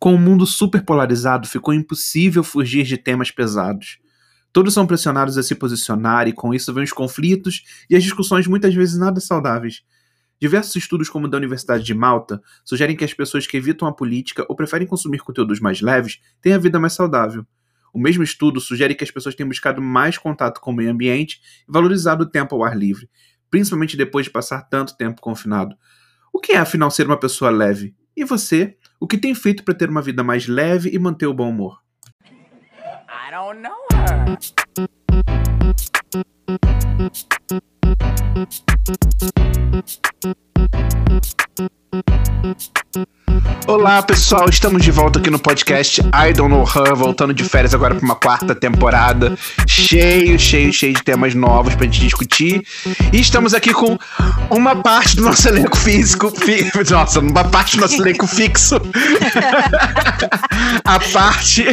Com o um mundo super polarizado, ficou impossível fugir de temas pesados. Todos são pressionados a se posicionar e com isso vêm os conflitos e as discussões muitas vezes nada saudáveis. Diversos estudos, como o da Universidade de Malta, sugerem que as pessoas que evitam a política ou preferem consumir conteúdos mais leves têm a vida mais saudável. O mesmo estudo sugere que as pessoas têm buscado mais contato com o meio ambiente e valorizado o tempo ao ar livre, principalmente depois de passar tanto tempo confinado. O que é, afinal, ser uma pessoa leve? E você? O que tem feito para ter uma vida mais leve e manter o bom humor? I don't know her. Olá pessoal, estamos de volta aqui no podcast I Don't Know Her, voltando de férias agora para uma quarta temporada, cheio, cheio, cheio de temas novos pra gente discutir. E estamos aqui com uma parte do nosso elenco físico, fi, nossa, uma parte do nosso elenco fixo, a parte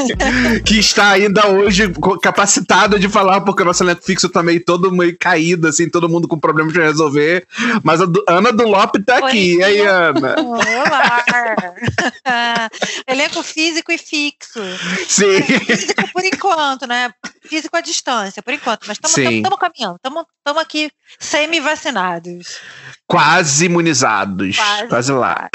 que está ainda hoje capacitada de falar, porque o nosso elenco fixo tá meio todo meio caído, assim, todo mundo com problemas pra resolver. Mas a Ana do Lopes tá aqui. E aí, Ana? Olá! Elenco físico e fixo. Sim. Físico por enquanto, né? Físico à distância, por enquanto. Mas estamos caminhando, estamos aqui semi-vacinados. Quase imunizados. Quase, Quase lá.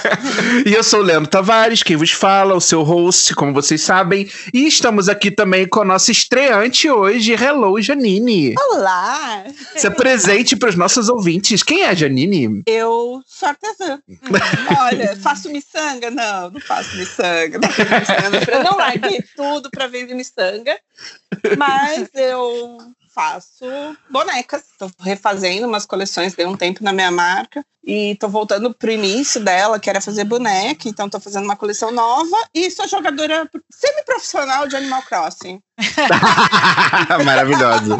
e eu sou o Leandro Tavares, quem vos fala, o seu host, como vocês sabem. E estamos aqui também com a nossa estreante hoje, Hello Janine. Olá! Se presente para os nossos ouvintes. Quem é a Janine? Eu sou artesã. Olha, faço miçanga? Não, não faço miçanga. Não, faço eu não larguei tudo para vender miçanga. Mas eu faço bonecas. Estou refazendo umas coleções, dei um tempo na minha marca. E tô voltando pro início dela, que era fazer boneca, então tô fazendo uma coleção nova e sou jogadora semi-profissional de Animal Crossing. Maravilhosa.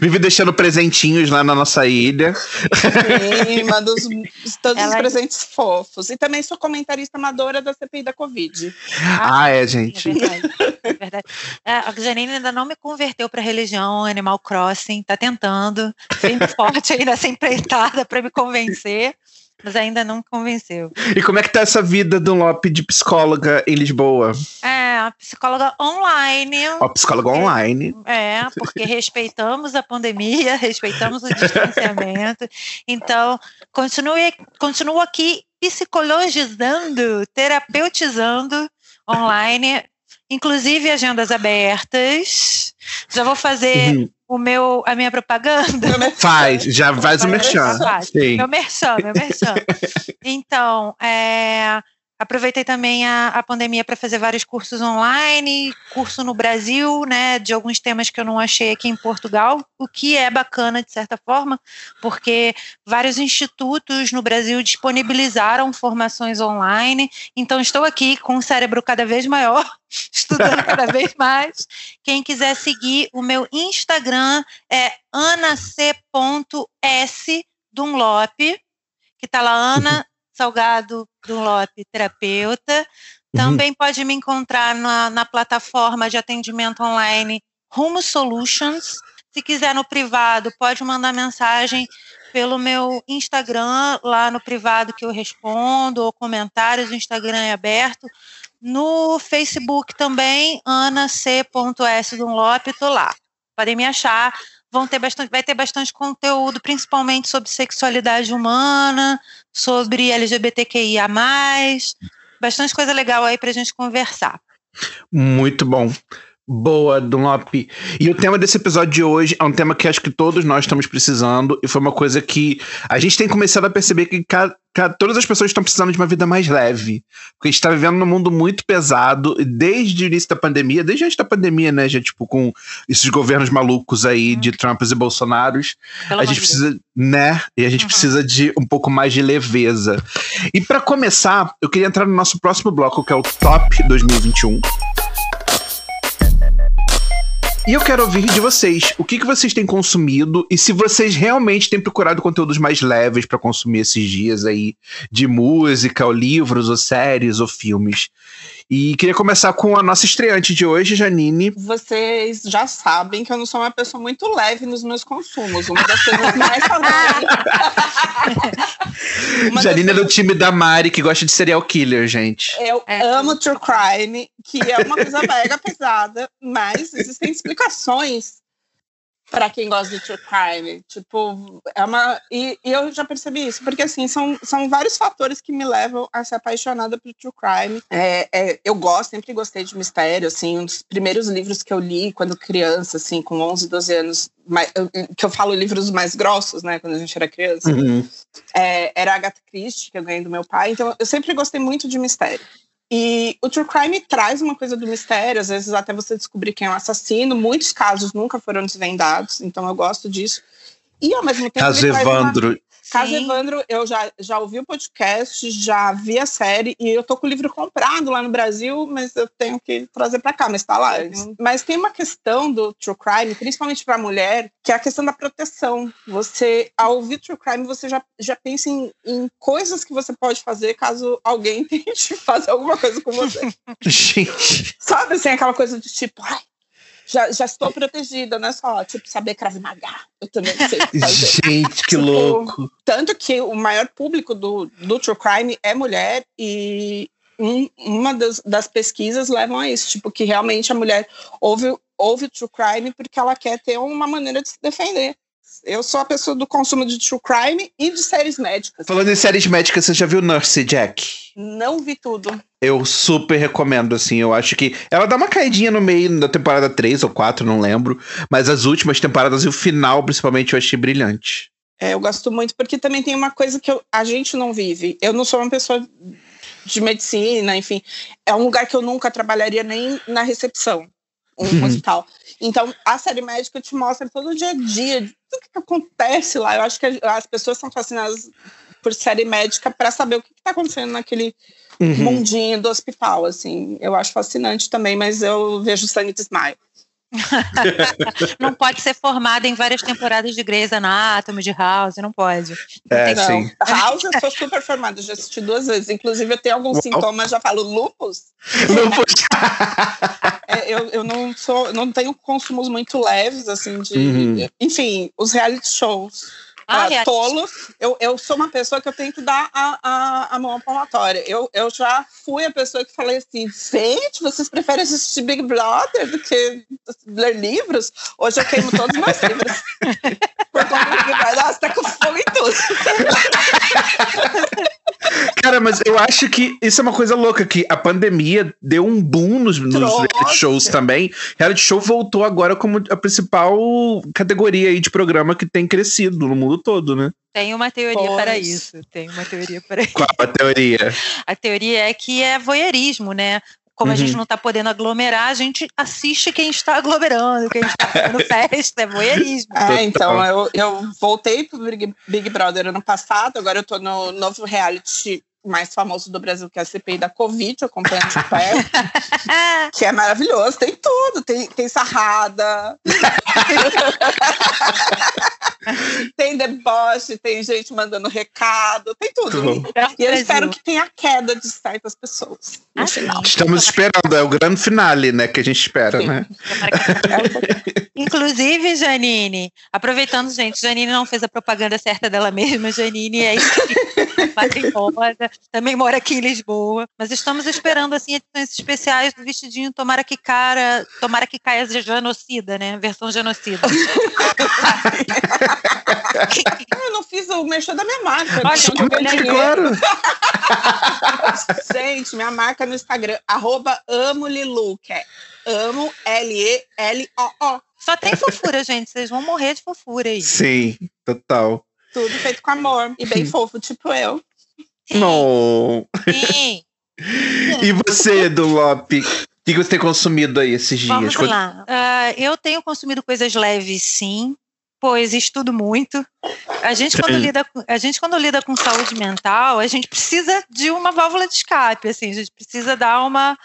Vive deixando presentinhos lá na nossa ilha. Sim, mando os, todos Ela... os presentes fofos. E também sou comentarista amadora da CPI da Covid. Ah, ah é, gente. É verdade. É verdade. É, a Janine ainda não me converteu pra religião Animal Crossing, tá tentando, firme forte aí nessa empreitada para me convencer convencer, mas ainda não convenceu. E como é que tá essa vida do Lope de psicóloga em Lisboa? É, a psicóloga online. A psicóloga online. É, porque respeitamos a pandemia, respeitamos o distanciamento. Então, continue, continuo aqui psicologizando, terapeutizando online, inclusive agendas abertas. Já vou fazer uhum o meu, a minha propaganda? Faz, já faz o merchan. Sim. Meu merchan, meu merchan. Então, é, Aproveitei também a, a pandemia para fazer vários cursos online, curso no Brasil, né, de alguns temas que eu não achei aqui em Portugal, o que é bacana de certa forma, porque vários institutos no Brasil disponibilizaram formações online. Então estou aqui com um cérebro cada vez maior, estudando cada vez mais. Quem quiser seguir o meu Instagram é anac.s Dunlop, que está lá Ana Salgado Dunlop, terapeuta. Uhum. Também uhum. pode me encontrar na, na plataforma de atendimento online Rumo Solutions. Se quiser no privado, pode mandar mensagem pelo meu Instagram, lá no privado que eu respondo, ou comentários, o Instagram é aberto. No Facebook também, anac.s Dunlop, tô lá. Podem me achar vão ter bastante, vai ter bastante conteúdo, principalmente sobre sexualidade humana, sobre LGBTQIA+, bastante coisa legal aí pra gente conversar. Muito bom. Boa, Dunlop. E o tema desse episódio de hoje é um tema que acho que todos nós estamos precisando, e foi uma coisa que a gente tem começado a perceber que todas as pessoas estão precisando de uma vida mais leve. Porque a gente está vivendo num mundo muito pesado, desde o início da pandemia, desde antes da pandemia, né, gente? Tipo, com esses governos malucos aí de Trumps e Bolsonaros. Pelo a gente precisa, Deus. né? E a gente uhum. precisa de um pouco mais de leveza. E para começar, eu queria entrar no nosso próximo bloco, que é o Top 2021. E eu quero ouvir de vocês, o que, que vocês têm consumido e se vocês realmente têm procurado conteúdos mais leves para consumir esses dias aí, de música, ou livros, ou séries, ou filmes. E queria começar com a nossa estreante de hoje, Janine. Vocês já sabem que eu não sou uma pessoa muito leve nos meus consumos. Uma das coisas mais. Janine é do time da Mari, que gosta de serial killer, gente. Eu é. amo true crime, que é uma coisa mega pesada, mas existem explicações para quem gosta de true crime. Tipo, é uma. E, e, eu já percebi isso, porque assim, são, são vários fatores que me levam a ser apaixonada por true crime. É, é, eu gosto, sempre gostei de mistério, assim, um dos primeiros livros que eu li quando criança, assim, com 11, 12 anos, mais, que eu falo livros mais grossos, né, quando a gente era criança, uhum. é, era Agatha Christie, que eu ganhei do meu pai, então eu sempre gostei muito de mistério. E o true crime traz uma coisa do mistério, às vezes até você descobrir quem é o assassino. Muitos casos nunca foram desvendados, então eu gosto disso. E ao mesmo tempo. Caso Evandro. Uma... Caso Evandro, eu já, já ouvi o podcast, já vi a série e eu tô com o livro comprado lá no Brasil, mas eu tenho que trazer para cá, mas tá lá. Mas tem uma questão do true crime, principalmente para mulher, que é a questão da proteção. Você, ao ouvir true crime, você já, já pensa em, em coisas que você pode fazer caso alguém tente fazer alguma coisa com você. Gente. Sabe assim, aquela coisa de tipo, ai, já, já estou protegida, não é só, tipo, saber Krav Maga. Eu também sei fazer. Gente, que tipo, louco. Tanto que o maior público do, do True Crime é mulher e um, uma das, das, pesquisas levam a isso, tipo, que realmente a mulher ouve, ouve True Crime porque ela quer ter uma maneira de se defender. Eu sou a pessoa do consumo de true crime e de séries médicas. Falando em séries médicas, você já viu Nurse Jack? Não vi tudo. Eu super recomendo, assim. Eu acho que ela dá uma caidinha no meio da temporada 3 ou 4, não lembro. Mas as últimas temporadas e o final, principalmente, eu achei brilhante. É, eu gosto muito, porque também tem uma coisa que eu, a gente não vive. Eu não sou uma pessoa de medicina, enfim. É um lugar que eu nunca trabalharia nem na recepção um uhum. hospital. Então, a série médica te mostra todo o dia a dia, tudo que acontece lá. Eu acho que as pessoas são fascinadas por série médica para saber o que está acontecendo naquele uhum. mundinho do hospital, assim. Eu acho fascinante também, mas eu vejo sangue de desmaio. não pode ser formada em várias temporadas de Grey's Anatomy, de House, não pode. Não é, não. sim. House eu sou super formada, já assisti duas vezes. Inclusive, eu tenho alguns Uau. sintomas, já falo lupus. Lupus. é, eu, eu não sou, não tenho consumos muito leves, assim, de. Uhum. Enfim, os reality shows ah, tolo. Eu, eu sou uma pessoa que eu tenho que dar a, a, a mão palmatória. Eu, eu já fui a pessoa que falei assim, gente, vocês preferem assistir Big Brother do que ler livros? Hoje eu queimo todos os meus livros. Por conta do Big Brother, nossa, tá com fogo em tudo. Cara, mas eu acho que isso é uma coisa louca, que a pandemia deu um boom nos, nos reality shows também. Reality show voltou agora como a principal categoria aí de programa que tem crescido no mundo todo, né? Tem uma teoria pois. para isso. Tem uma teoria para isso. Qual a teoria? A teoria é que é voyeurismo, né? Como uhum. a gente uhum. não está podendo aglomerar, a gente assiste quem está aglomerando, quem está fazendo festa, é voyeurismo. É, então, eu, eu voltei pro Big, Big Brother ano passado, agora eu estou no novo reality mais famoso do Brasil, que é a CPI da Covid, acompanhando de perto, que é maravilhoso, tem tudo, tem, tem sarrada, tem deboche, tem gente mandando recado, tem tudo. E eu espero que tenha queda de certas pessoas no ah, final. Estamos esperando, é o grande finale, né, que a gente espera, Sim. né? Inclusive, Janine, aproveitando, gente, Janine não fez a propaganda certa dela mesma, Janine é também mora aqui em Lisboa, mas estamos esperando assim edições especiais do vestidinho Tomara que cara, Tomara que caia genocida, né? Versão genocida. eu não fiz o mexer da minha marca. Olha, claro. Gente, minha marca no Instagram, arroba amo Lilu, que é amo L-E-L-O-O. Só tem fofura, gente. Vocês vão morrer de fofura aí. Sim, total. Tudo feito com amor e bem fofo, tipo eu. Não. Sim. e você, Dunlop? O que você tem consumido aí esses dias? Vamos lá. Uh, eu tenho consumido coisas leves, sim, pois estudo muito. A gente, quando lida, a gente, quando lida com saúde mental, a gente precisa de uma válvula de escape, assim, a gente precisa dar uma,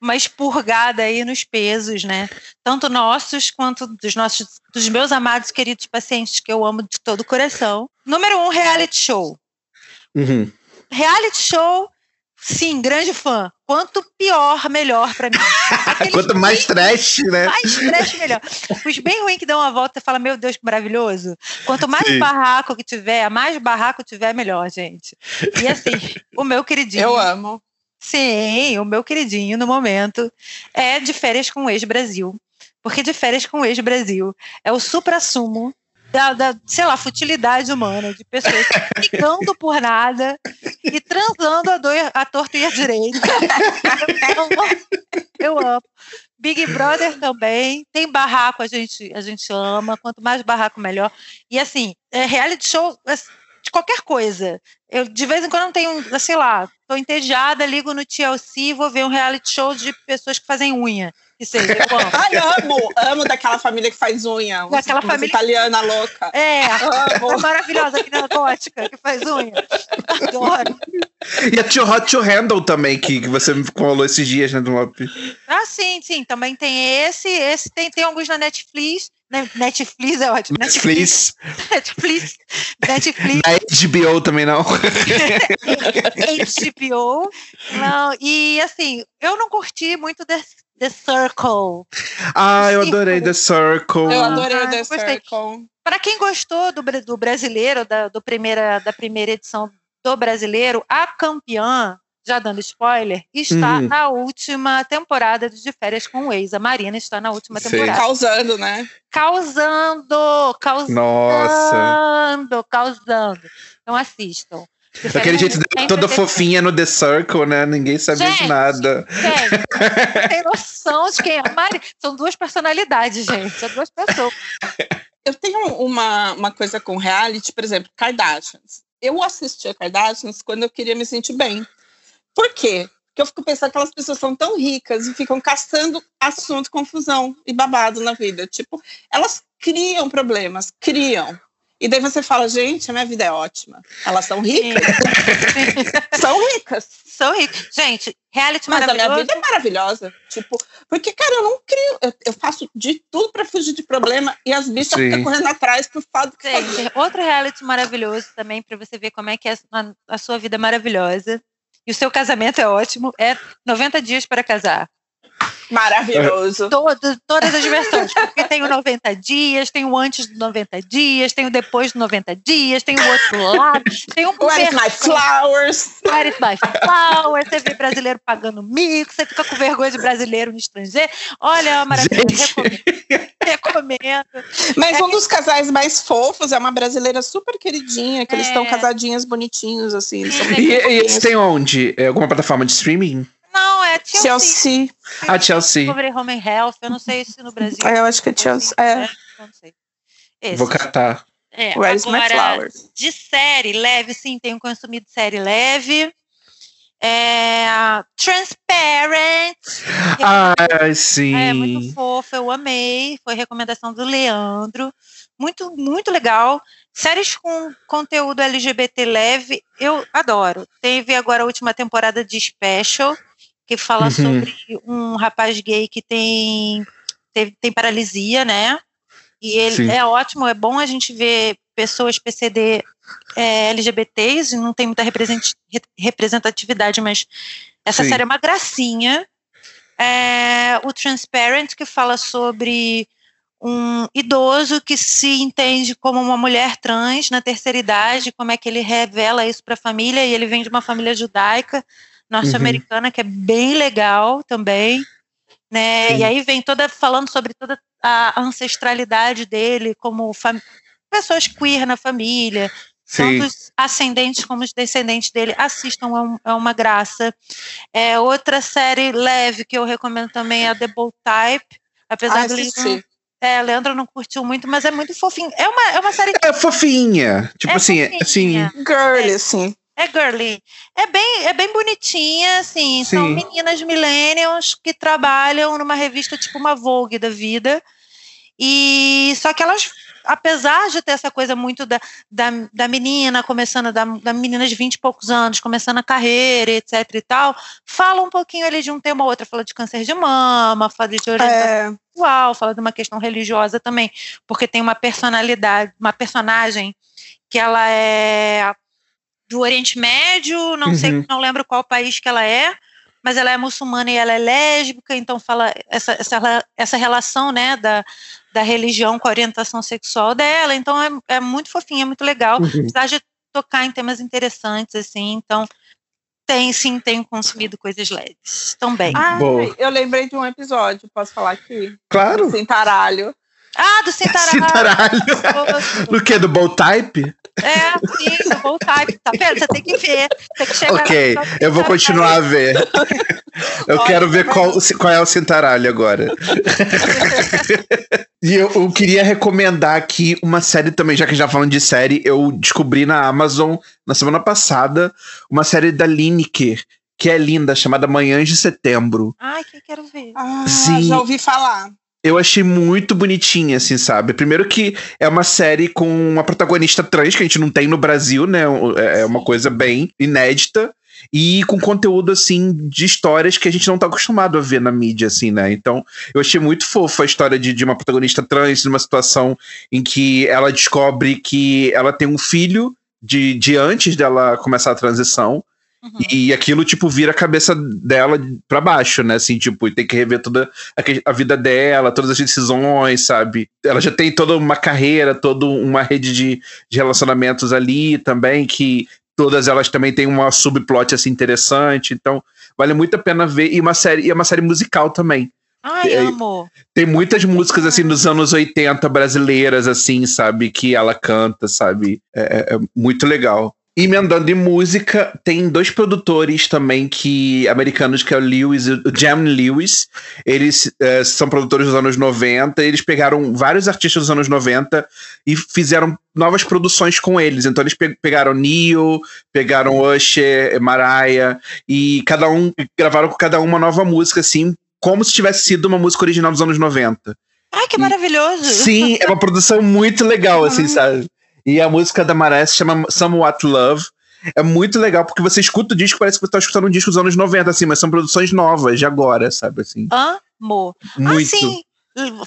uma expurgada aí nos pesos, né? Tanto nossos quanto dos nossos, dos meus amados queridos pacientes que eu amo de todo o coração. Número um, reality show. Uhum. Reality show, sim, grande fã. Quanto pior, melhor pra mim. Aqueles Quanto mais bem- trash, né? mais trash, melhor. Os bem ruins que dão uma volta e fala, meu Deus, que maravilhoso. Quanto mais Sim. barraco que tiver, mais barraco tiver, melhor, gente. E assim, o meu queridinho. Eu amo. Sim, o meu queridinho no momento é de férias com o ex-Brasil. Porque de férias com o ex-Brasil é o supra-sumo da, da, sei lá, futilidade humana, de pessoas ficando por nada e transando a, dor, a torta e a direita. Eu amo. Eu amo. Big Brother também. Tem barraco, a gente, a gente ama. Quanto mais barraco, melhor. E assim, é reality show é, de qualquer coisa. Eu, de vez em quando, tenho, sei lá, tô entediada, ligo no TLC, vou ver um reality show de pessoas que fazem unha. Que seja, eu amo. Ai, amo, amo daquela família que faz unha. Daquela uns família- italiana louca. É, a Amo. maravilhosa menina gótica que faz unha. Adoro. E a Too Hot to Handle também, que, que você me falou esses dias, né, do Lopes? Ah, sim, sim. Também tem esse. Esse tem, tem alguns na Netflix. Ne- Netflix é ótimo. Netflix. Netflix. Netflix. Na HBO também não. HBO. Não, e assim, eu não curti muito The, The Circle. Ah, eu Sim. adorei The Circle. Eu adorei Ah, The gostei. Circle. Para quem gostou do, do brasileiro, da, do primeira, da primeira edição do brasileiro, a campeã, já dando spoiler, está Uhum. na última temporada de De Férias com o Ex. A Marina está na última temporada. Causando, né? Causando! Causando! Nossa. Causando! Então assistam. De Daquele jeito dela toda fofinha no The Circle, né? Ninguém sabia de Gente. nada. Gente, tem noção de quem é a Mari? São duas personalidades, gente. São duas pessoas. Eu tenho uma, uma coisa com reality, por exemplo, Kardashians. Eu assistia Kardashians quando eu queria me sentir bem. Por quê? Porque eu fico pensando que aquelas pessoas são tão ricas e ficam caçando assunto, confusão e babado na vida. Tipo, elas criam problemas, criam. E daí você fala, gente, a minha vida é ótima. Elas são ricas? são ricas. São ricos. Gente, reality Mas a minha vida é maravilhosa. Tipo, porque, cara, eu não crio. Eu, eu faço de tudo pra fugir de problema e as bichas Sim. ficam correndo atrás por fato que. Gente, outro reality maravilhoso também, para você ver como é que é a, a sua vida maravilhosa. E o seu casamento é ótimo. É 90 dias para casar. Maravilhoso. Todo, todas as versões. Porque tem o 90 dias, tem o antes dos 90 dias, tem o depois dos 90 dias, tem o outro lado, tem um Where is my flowers? Where is my flower? Você vê brasileiro pagando mico, você fica com vergonha de brasileiro no estrangeiro. Olha, é uma maravilha. Recomendo. Recomendo. Mas um dos casais mais fofos é uma brasileira super queridinha, que eles É. estão casadinhos bonitinhos, assim. Eles Sim. E, e eles têm onde? É alguma plataforma de streaming? Não, é Chelsea. Chelsea. Ah, Chelsea. Sobre Home and Health, eu não sei se no Brasil. É, eu acho que é Chelsea. É. não sei. Esse. Vou catar. É, Where agora, flowers? de série leve, sim, tenho consumido série leve. É, a Transparent. Ah, sim. É muito fofa, eu amei. Foi recomendação do Leandro. Muito, muito legal. Séries com conteúdo LGBT leve, eu adoro. Teve agora a última temporada de Special, que fala Uhum. sobre um rapaz gay que tem, teve- tem paralisia, né? E ele Sim. é ótimo, é bom a gente ver pessoas PCD é, LGBTs, e não tem muita represent- re- representatividade, mas essa Sim. série é uma gracinha. É, o Transparent, que fala sobre um idoso que se entende como uma mulher trans na terceira idade, como é que ele revela isso para a família, e ele vem de uma família judaica norte-americana, que é bem legal também. Né? Sim. E aí vem toda falando sobre toda a ancestralidade dele, como fam- pessoas queer na família, Sim. tanto os ascendentes como os descendentes dele assistam, é, um- é uma graça. É, outra série leve que eu recomendo também é a The Bold Type, apesar Ah, do Leandro, assisti. é, Leandro não curtiu muito, mas é muito fofinho. É uma, é uma série É fofinha. Tipo É assim, é- fofinha. assim. Girl, assim. É girly. É bem, é bem bonitinha, assim. São Sim. meninas millennials que trabalham numa revista tipo uma Vogue da vida. E só que elas apesar de ter essa coisa muito da, da, da menina começando, da, da menina de 20 e poucos anos, começando a carreira, etc e tal, fala um pouquinho ali de um tema ou outro, fala de câncer de mama, fala de orientação É, sexual, fala de uma questão religiosa também, porque tem uma personalidade, uma personagem que ela é do Oriente Médio, não sei, Uhum. não lembro qual país que ela é, mas ela é muçulmana e ela é lésbica, então fala essa, essa, essa relação, né, da, da religião com a orientação sexual dela, então é, é muito fofinha, é muito legal, Uhum. apesar de tocar em temas interessantes, assim, então tem, sim, tenho consumido coisas leves também. Boa. eu lembrei de um episódio, posso falar aqui? Claro. Sem taralho. Ah, do Cintaralho! Cintaralho. Do que? Do Bow Type? É, sim, do Bow Type, tá vendo? Você tem que ver, tem que chegar Ok, lá, eu vou continuar a ver. Eu Olha, quero ver tá qual, qual é o cintaralho agora. E eu, eu queria recomendar aqui uma série também, já que já falando de série, eu descobri na Amazon na semana passada uma série da Lineker, que é linda, chamada Manhãs de Setembro. Ai, que eu quero ver. Ah, Sim. já ouvi falar. Eu achei muito bonitinha, assim, sabe? Primeiro que é uma série com uma protagonista trans, que a gente não tem no Brasil, né? É uma coisa bem inédita. E com conteúdo, assim, de histórias que a gente não tá acostumado a ver na mídia, assim, né? Então, eu achei muito fofa a história de, de uma protagonista trans numa situação em que ela descobre que ela tem um filho de, de antes dela começar a transição. Uhum. E aquilo, tipo, vira a cabeça dela pra baixo, né? Assim, tipo, e tem que rever toda a, a vida dela, todas as decisões, sabe? Ela já tem toda uma carreira, toda uma rede de, de relacionamentos ali também, que todas elas também têm uma subplot, assim, interessante. Então, vale muito a pena ver. E uma série, e é uma série musical também. Ai, É, amo. Tem muitas músicas, assim, dos anos 80 brasileiras, assim, sabe? Que ela canta, sabe? É, é- é muito legal. E emendando em música, tem dois produtores também que americanos, que é o Lewis e o Jam Lewis. Eles é, são produtores dos anos 90. Eles pegaram vários artistas dos anos 90 e fizeram novas produções com eles. Então eles pe- pegaram Neil, pegaram Usher, Mariah, e cada um gravaram com cada um uma nova música, assim, como se tivesse sido uma música original dos anos 90. Ai, que maravilhoso. Sim, é uma produção muito legal, assim, sabe? E a música da Maré se chama Somewhat Love. É muito legal, porque você escuta o disco, parece que você tá escutando um disco dos anos 90, assim, mas são produções novas, de agora, sabe, assim. Amo. Muito. Ah, sim.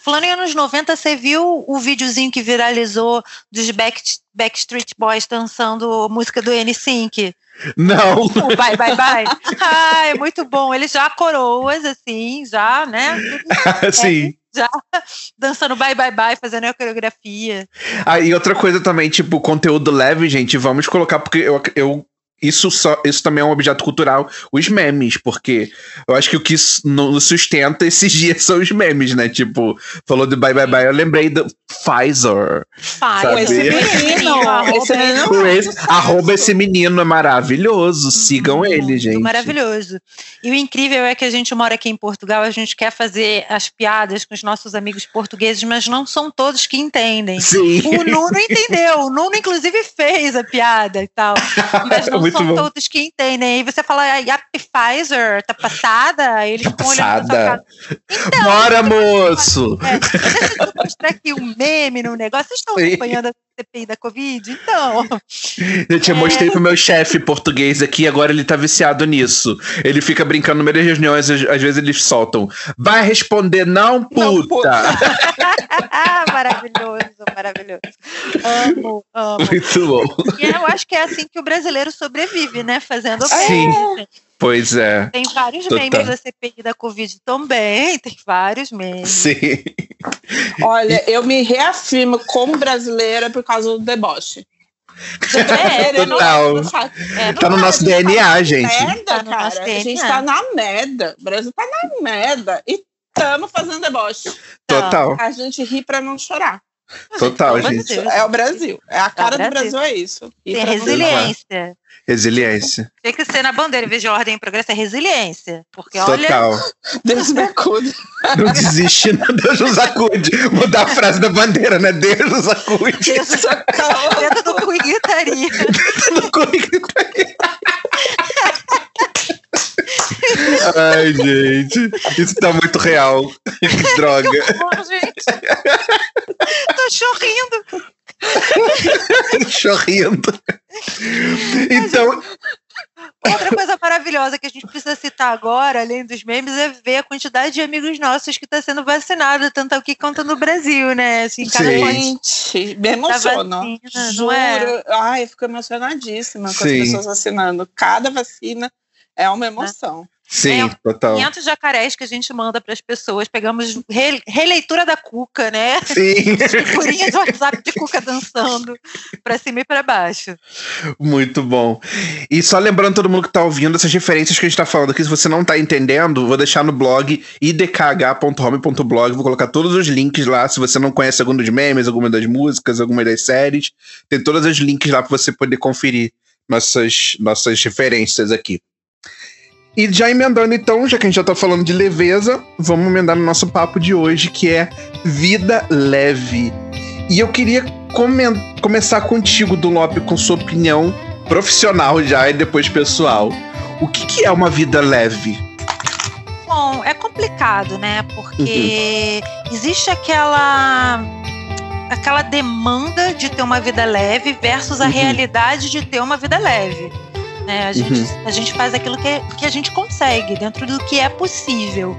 Falando em anos 90, você viu o videozinho que viralizou dos Back, Backstreet Boys dançando música do N-Sync? Não! O Bye Bye Bye. Ah, é muito bom. Eles já coroas, assim, já, né? Sim. Já dançando Bye Bye Bye, fazendo a coreografia. Ah, e outra coisa também, tipo, conteúdo leve, gente, vamos colocar, porque eu, eu isso, só, isso também é um objeto cultural, os memes, porque eu acho que o que nos sustenta esses dias são os memes, né? Tipo, falou do bye bye bye, eu lembrei do Pfizer. Sabe? Esse menino, arroba esse menino Com é esse- um arroba esse menino é maravilhoso, sigam ele, Muito gente. Maravilhoso. E o incrível é que a gente mora aqui em Portugal, a gente quer fazer as piadas com os nossos amigos portugueses, mas não são todos que entendem. Sim. O Nuno entendeu, o Nuno inclusive fez a piada e tal, mas não Muito são bom. todos que entendem. Aí você fala, a Yap Pfizer tá passada, aí eles Tá passada. cara. Bora, moço! É, deixa eu mostrar aqui um meme no negócio. Vocês estão acompanhando a CPI da Covid? Então, Gente, eu mostrei pro meu chefe português aqui, agora ele tá viciado nisso. Ele fica brincando no meio das reuniões, às às vezes eles soltam. Vai responder não, puta! Não, puta. maravilhoso, maravilhoso. Amo, amo. Muito bom. E eu acho que é assim que o brasileiro sobrevive, né? Fazendo Sim. Pois é. Tem vários Total. memes da CPI da Covid também, tem vários memes. Sim. Olha, eu me reafirmo como brasileira por causa do deboche. É, Querendo total. não? É, Tá no nosso a gente DNA, tá gente. na Merda, Tá no cara. nosso A gente tá na merda. O Brasil tá na merda. E tamo fazendo deboche. Total, A gente ri pra não chorar. Total, Pelo gente. Deus. É o Brasil. É a cara do Brasil. Brasil, é isso. E Tem resiliência. Resiliência. Tem que ser na bandeira, em vez de ordem e progresso, é resiliência. Porque olha, Total. chorar. Deus me acude. Não desiste, não. Deus nos acude. Mudar a frase da bandeira, né? Deus nos acude. Deus Socorro. dentro do cu e gritaria. No currículo. Ai, gente. Isso tá muito real. Que droga. Bom, gente. Tô chorrindo. chorrindo. Então, Outra coisa maravilhosa que a gente precisa citar agora, além dos memes, é ver a quantidade de amigos nossos que está sendo vacinado, tanto aqui quanto no Brasil, né? Assim, cada Gente, me emociono. vacina, Juro. não é? Ai, eu fico emocionadíssima com Sim. as pessoas vacinando. Cada vacina é uma emoção. Sim, É, total. 500 jacarés que a gente manda para as pessoas. Pegamos re- releitura da Cuca, né? Sim, Figurinha do WhatsApp de Cuca dançando para cima e para baixo. muito bom. E só lembrando todo mundo que tá ouvindo essas referências que a gente tá falando aqui, se você não tá entendendo, vou deixar no blog idkh.home.blog, vou colocar todos os links lá, se você não conhece algum dos memes, alguma das músicas, alguma das séries, tem todos os links lá para você poder conferir nossas, nossas referências aqui. E já emendando então, já que a gente já tá falando de leveza, vamos emendar no nosso papo de hoje, que é vida leve. E eu queria começar contigo, Dunlop, com sua opinião profissional já e depois pessoal. O que, que é uma vida leve? Bom, é complicado, né? Porque existe aquela aquela demanda de ter uma vida leve versus a Uhum. realidade de ter uma vida leve. Né? A, gente, Uhum. a gente faz aquilo que, que a gente consegue, dentro do que é possível.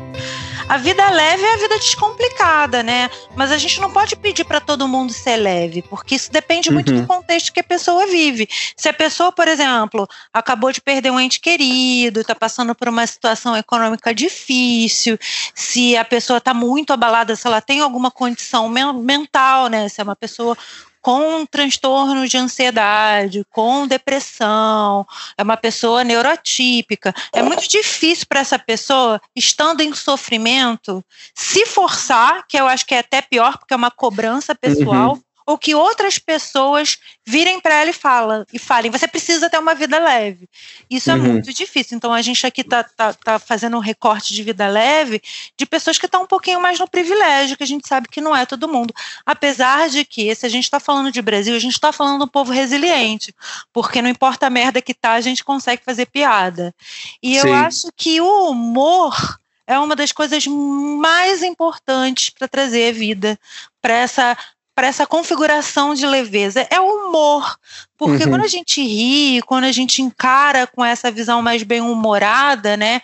A vida leve é a vida descomplicada, né? Mas a gente não pode pedir para todo mundo ser leve, porque isso depende muito Uhum. do contexto que a pessoa vive. Se a pessoa, por exemplo, acabou de perder um ente querido, está passando por uma situação econômica difícil, se a pessoa está muito abalada, se ela tem alguma condição men- mental, né? Se é uma pessoa com transtorno de ansiedade, com depressão, é uma pessoa neurotípica. É muito difícil para essa pessoa, estando em sofrimento, se forçar, que eu acho que é até pior, porque é uma cobrança pessoal, ou que outras pessoas virem para ela e, fala, e falem, você precisa ter uma vida leve. Isso é Uhum. muito difícil. Então a gente aqui está tá, tá fazendo um recorte de vida leve de pessoas que estão um pouquinho mais no privilégio, que a gente sabe que não é todo mundo. Apesar de que, se a gente está falando de Brasil, a gente está falando de um povo resiliente, porque não importa a merda que tá, a gente consegue fazer piada. E eu Sim. acho que o humor é uma das coisas mais importantes para trazer vida para essa para essa configuração de leveza é o humor, porque Uhum. quando a gente ri, quando a gente encara com essa visão mais bem humorada, né?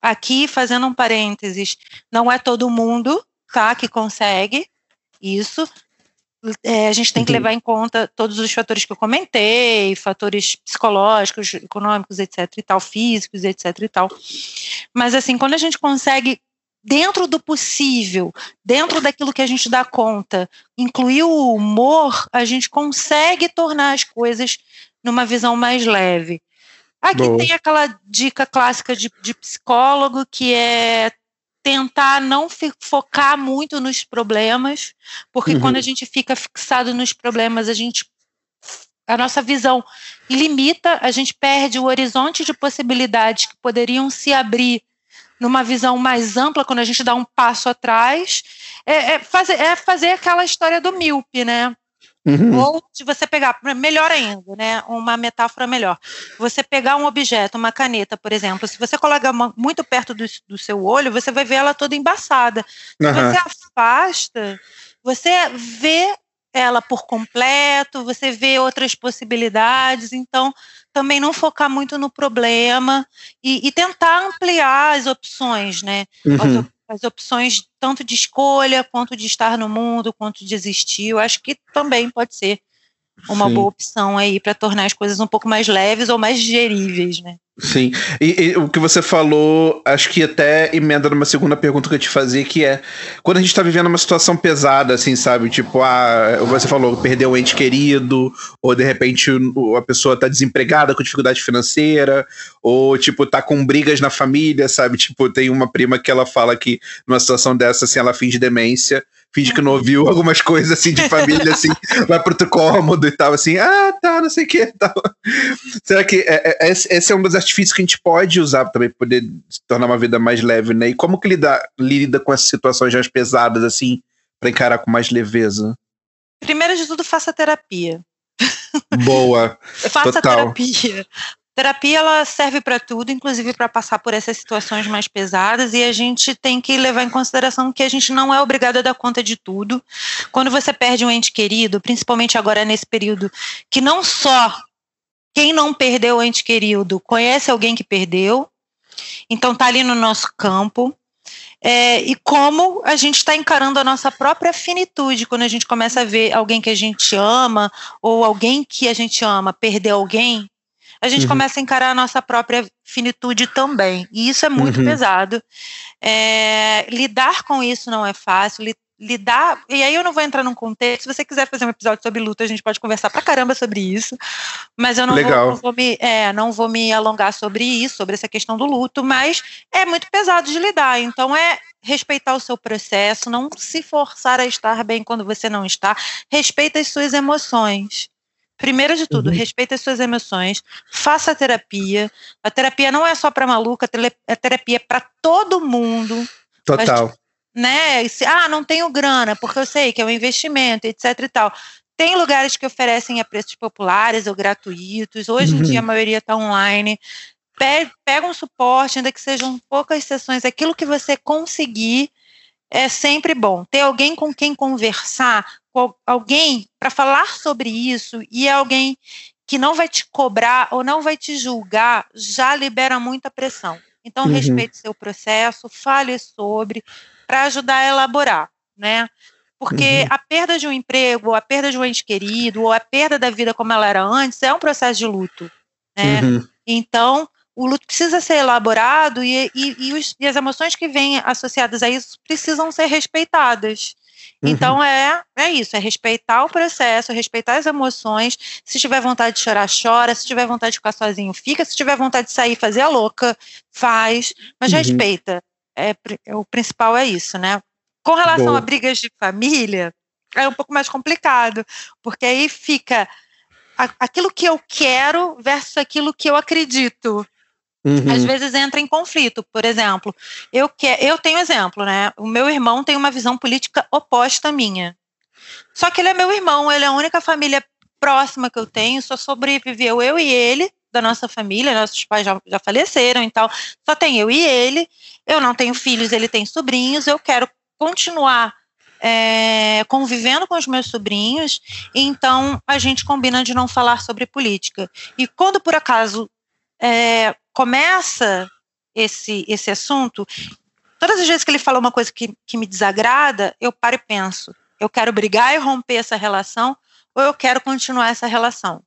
Aqui fazendo um parênteses, não é todo mundo, tá, que consegue isso. É, a gente tem que levar em conta todos os fatores que eu comentei, fatores psicológicos, econômicos, etc e tal, físicos, etc e tal. Mas assim, quando a gente consegue dentro do possível, dentro daquilo que a gente dá conta, incluir o humor, a gente consegue tornar as coisas numa visão mais leve. Aqui Boa. tem aquela dica clássica de, de psicólogo que é tentar não focar muito nos problemas, porque Uhum. quando a gente fica fixado nos problemas, a gente a nossa visão limita, a gente perde o horizonte de possibilidades que poderiam se abrir numa visão mais ampla, quando a gente dá um passo atrás, é, é fazer, é fazer aquela história do míope, né? Uhum. Ou se você pegar, melhor ainda, né? Uma metáfora melhor. Você pegar um objeto, uma caneta, por exemplo, se você coloca muito perto do, do seu olho, você vai ver ela toda embaçada. Se Aham. você afasta, você vê ela por completo, você vê outras possibilidades, então também não focar muito no problema e, e tentar ampliar as opções, né? As, Uhum. as opções tanto de escolha, quanto de estar no mundo, quanto de existir, eu acho que também pode ser uma Sim. boa opção aí para tornar as coisas um pouco mais leves ou mais digeríveis, né? Sim. E, e o que você falou, acho que até emenda numa segunda pergunta que eu te fazia, que é quando a gente tá vivendo uma situação pesada, assim, sabe? Tipo, ah, você falou, perdeu um ente querido, ou de repente a pessoa tá desempregada com dificuldade financeira, ou tipo, tá com brigas na família, sabe? Tipo, tem uma prima que ela fala que numa situação dessa, assim, ela finge demência, finge que não ouviu algumas coisas assim de família, assim, vai pro outro cômodo e tal, assim, ah, tá, não sei o que, tal. Será que é- é- esse é um dos artifícios que a gente pode usar também para poder se tornar uma vida mais leve, né? E como que lida, lida com essas situações mais pesadas, assim, para encarar com mais leveza? Primeiro de tudo, faça terapia. Boa. Faça Total. terapia. Terapia ela serve para tudo, inclusive para passar por essas situações mais pesadas, e a gente tem que levar em consideração que a gente não é obrigado a dar conta de tudo. Quando você perde um ente querido, principalmente agora nesse período, que não só quem não perdeu o ente querido conhece alguém que perdeu, então tá ali no nosso campo. É, e como a gente está encarando a nossa própria finitude quando a gente começa a ver alguém que a gente ama ou alguém que a gente ama perder alguém, a gente uhum. começa a encarar a nossa própria finitude também. E isso é muito uhum. pesado. É, lidar com isso não é fácil, lidar. E aí eu não vou entrar num contexto. Se você quiser fazer um episódio sobre luta, a gente pode conversar pra caramba sobre isso. Mas eu não, vou, não vou, me, é, não vou me alongar sobre isso, sobre essa questão do luto, mas é muito pesado de lidar. Então é respeitar o seu processo, não se forçar a estar bem quando você não está. Respeita as suas emoções. Primeiro de tudo, uhum. respeite as suas emoções, faça a terapia. A terapia não é só para maluca, a terapia é para todo mundo. Total. Mas, né? Se, ah, não tenho grana, porque eu sei que é um investimento, etc e tal. Tem lugares que oferecem a preços populares ou gratuitos. Hoje uhum. em dia a maioria está online. Pega um suporte, ainda que sejam poucas sessões. Aquilo que você conseguir é sempre bom. Ter alguém com quem conversar, alguém para falar sobre isso e é alguém que não vai te cobrar ou não vai te julgar, já libera muita pressão. Então, uhum. respeite seu processo, fale sobre, para ajudar a elaborar, né? Porque uhum. a perda de um emprego, a perda de um ente querido, ou a perda da vida como ela era antes, é um processo de luto, né? Uhum. Então, o luto precisa ser elaborado e, e, e, os, e, as emoções que vêm associadas a isso precisam ser respeitadas. Uhum. Então é, é isso, é respeitar o processo, respeitar as emoções. Se tiver vontade de chorar, chora. Se tiver vontade de ficar sozinho, fica. Se tiver vontade de sair, fazer a louca, faz. Mas uhum. respeita é, o principal é isso, né? Com relação Boa. a brigas de família, é um pouco mais complicado, porque aí fica aquilo que eu quero versus aquilo que eu acredito. Uhum. Às vezes entra em conflito. Por exemplo, eu, que, eu tenho exemplo, né? O meu irmão tem uma visão política oposta à minha. Só que ele é meu irmão, ele é a única família próxima que eu tenho, só sobreviveu eu e ele da nossa família, nossos pais já, já faleceram e tal, só tem eu e ele, eu não tenho filhos, ele tem sobrinhos, eu quero continuar é, convivendo com os meus sobrinhos, então a gente combina de não falar sobre política. E quando por acaso é, começa esse, esse assunto, todas as vezes que ele fala uma coisa que, que me desagrada, eu paro e penso: eu quero brigar e romper essa relação, ou eu quero continuar essa relação?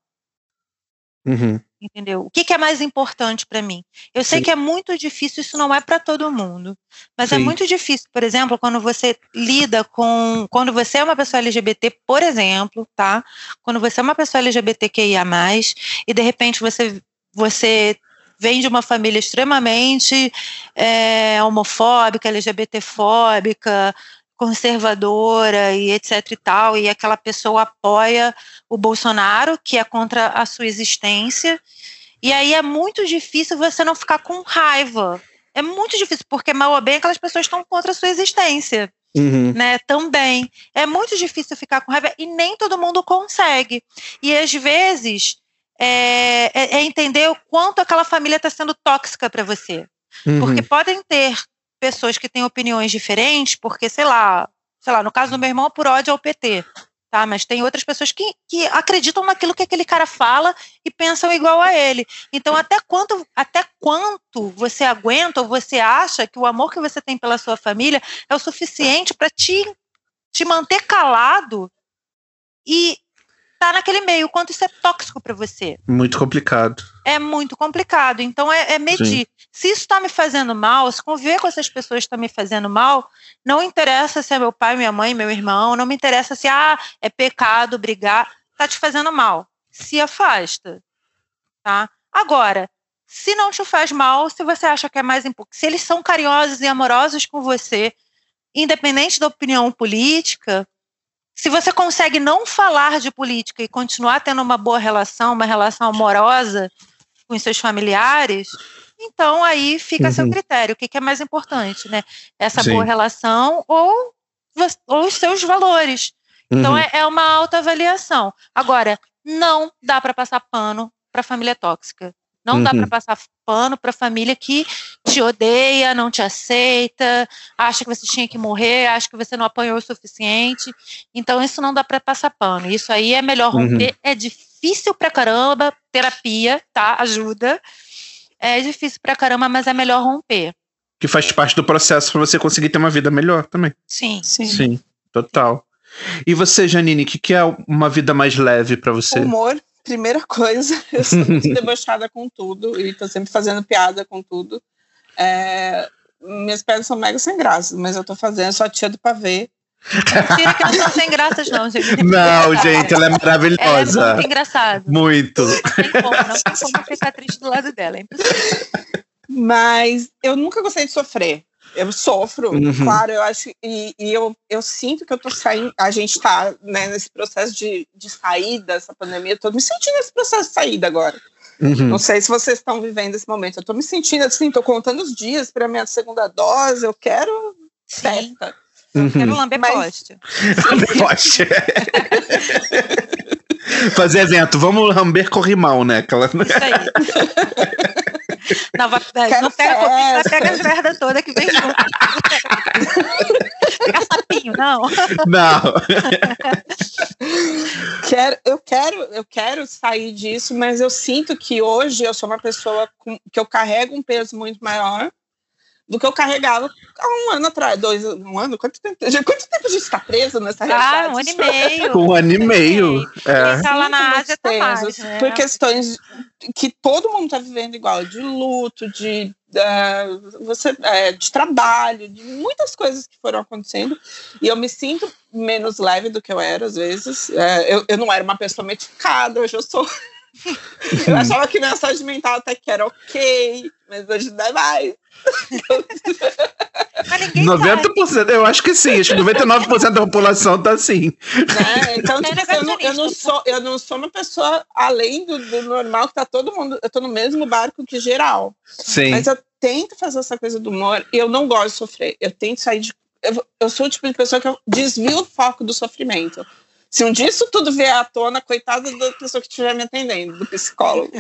Uhum. Entendeu? O que, que é mais importante para mim? Eu sei Sim. que é muito difícil, isso não é para todo mundo, mas é Sim. é muito difícil, por exemplo, quando você lida com. Quando você é uma pessoa LGBT, por exemplo, tá? Quando você é uma pessoa LGBTQIA, e de repente você, você vem de uma família extremamente é, homofóbica, LGBTfóbica, conservadora e etc e tal, e aquela pessoa apoia o Bolsonaro, que é contra a sua existência, e aí é muito difícil você não ficar com raiva. É muito difícil, porque mal ou bem aquelas pessoas estão contra a sua existência. Uhum. Né, também. É muito difícil ficar com raiva e nem todo mundo consegue. E às vezes é, é, é entender o quanto aquela família está sendo tóxica para você. Uhum. Porque podem ter pessoas que têm opiniões diferentes, porque, sei lá, sei lá, no caso do meu irmão, por ódio ao PT. Tá, mas tem outras pessoas que, que acreditam naquilo que aquele cara fala e pensam igual a ele. Então, até quanto, até quanto você aguenta ou você acha que o amor que você tem pela sua família é o suficiente para te, te manter calado e tá naquele meio, quanto isso é tóxico para você. Muito complicado. É muito complicado. Então é, é medir. Sim. Se isso está me fazendo mal, se conviver com essas pessoas está me fazendo mal, não interessa se é meu pai, minha mãe, meu irmão, não me interessa se ah, é pecado brigar, tá te fazendo mal. Se afasta. Tá? Agora, se não te faz mal, se você acha que é mais importante, se eles são carinhosos e amorosos com você, independente da opinião política, se você consegue não falar de política e continuar tendo uma boa relação, uma relação amorosa com os seus familiares, então aí fica uhum. a seu uhum. critério. O que, que, é mais importante, né? Essa Sim. boa relação ou, ou os seus valores. Então uhum. é, é uma autoavaliação. Agora, não dá para passar pano para família tóxica. Não dá Uhum. para passar pano para família que te odeia, não te aceita, acha que você tinha que morrer, acha que você não apanhou o suficiente. Então isso não dá para passar pano. Isso aí é melhor Uhum. romper. É difícil pra caramba, terapia, tá? Ajuda. É difícil pra caramba, mas é melhor romper. Que faz parte do processo pra você conseguir ter uma vida melhor também. Sim. Sim. Sim, total. E você, Janine, o que, que é uma vida mais leve pra você? Humor, primeira coisa. Eu sou muito debochada com tudo e tô sempre fazendo piada com tudo. É, minhas piadas são mega sem graça, mas eu tô fazendo, sou a tia do pavê. Mentira que não são sem graças, não, gente. Não, gente, ela é Ela é maravilhosa. muito engraçada. Muito. Não tem como, não tem como ficar triste do lado dela. É impossível. Mas eu nunca gostei de sofrer. Eu sofro, Uhum. claro, eu acho, e, e eu, eu sinto que eu tô saindo, a gente tá né, nesse processo de, de saída dessa pandemia, eu tô me sentindo nesse processo de saída agora. Uhum. Não sei se vocês estão vivendo esse momento, eu tô me sentindo assim, tô contando os dias para minha segunda dose, eu quero Sim. festa. Quero Uhum. lamber Mas- poste. Poxa. Fazer evento, vamos lamber corrimão, né? Aquela... Isso aí. Não, vai, não pega Covid, vai festa. pegar as merda toda que vem junto. Pega sapinho, não. Não. Quero, eu quero, eu quero sair disso, mas eu sinto que hoje eu sou uma pessoa com- que eu carrego um peso muito maior do que eu carregava há um ano atrás, dois, um ano, quanto tempo? Quanto tempo a gente está preso nessa Ah, realidade? um ano e meio. Um ano e meio. É. Quem tá lá na Ásia tá mais, né? Por questões que todo mundo está vivendo igual, de luto, de, ah, você, é, de trabalho, de muitas coisas que foram acontecendo. E eu me sinto menos leve do que eu era, às vezes. É, eu, eu não era uma pessoa medicada, hoje eu sou. eu achava que minha saúde mental até que era ok, mas hoje não é mais. Mas ninguém sabe. 90%, eu acho que sim. Acho que 99% da população tá assim. né? Então, tipo, assim, eu, não, eu, não sou, eu não sou uma pessoa além do, do normal, que tá todo mundo. Eu tô no mesmo barco que geral. Sim. Mas eu tento fazer essa coisa do humor e eu não gosto de sofrer. Eu tento sair de. Eu, eu sou o tipo de pessoa que eu desvio o foco do sofrimento. Se um dia isso tudo vier à tona, coitada da pessoa que estiver me atendendo, do psicólogo.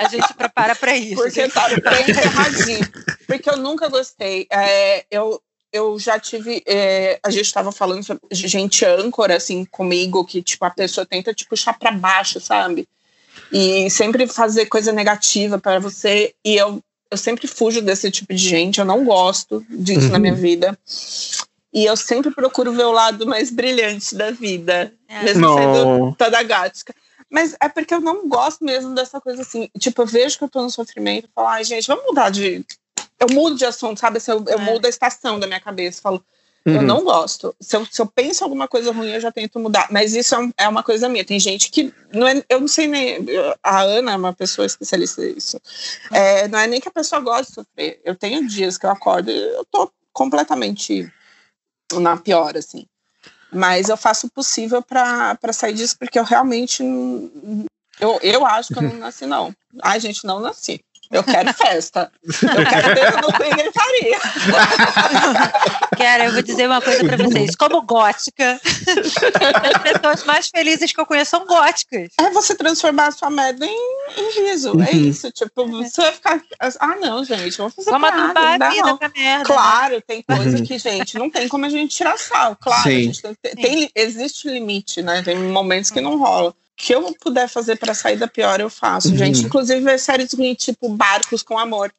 A gente prepara pra isso. Porque tá bem erradinho. Porque eu nunca gostei. É, eu, eu já tive. é, a gente estava falando sobre gente âncora, assim, comigo, que tipo, a pessoa tenta te puxar para baixo, sabe? E sempre fazer coisa negativa para você. E eu, eu sempre fujo desse tipo de gente. Eu não gosto disso na minha vida. E eu sempre procuro ver o lado mais brilhante da vida. É. Mesmo sendo Não. toda gática. Mas é porque eu não gosto mesmo dessa coisa assim. Tipo, eu vejo que eu tô no sofrimento e falo, ai, gente, vamos mudar de. Eu mudo de assunto, sabe? Assim, eu, eu É. mudo a estação da minha cabeça. Falo, eu Uhum. não gosto. Se eu, se eu penso alguma coisa ruim, eu já tento mudar. Mas isso é, um- é uma coisa minha. Tem gente que. Não é, eu não sei nem. A Ana é uma pessoa especialista nisso. É, não é nem que a pessoa gosta de sofrer. Eu tenho dias que eu acordo e eu tô completamente na pior, assim. Mas eu faço o possível para sair disso, porque eu realmente. Eu, eu acho que eu não nasci, não. Ai, gente, não nasci. Eu quero festa. Eu quero beijo no cu e gritaria. Cara, eu vou dizer uma coisa pra vocês. Como gótica, as pessoas mais felizes que eu conheço são góticas. É você transformar a sua merda em, em riso. É Uhum. isso. Tipo, você vai ficar. Ah, não, gente, vou fazer Vamos adubar não a vida pra merda. né? Claro, tem coisa Uhum. que, gente, não tem como a gente tirar sal. Claro, a Sim. gente tem, tem- existe limite, né? Tem momentos que não rola. O que eu puder fazer pra sair da pior, eu faço, Uhum. gente. Inclusive, ver séries ruins, tipo Barcos com Amor.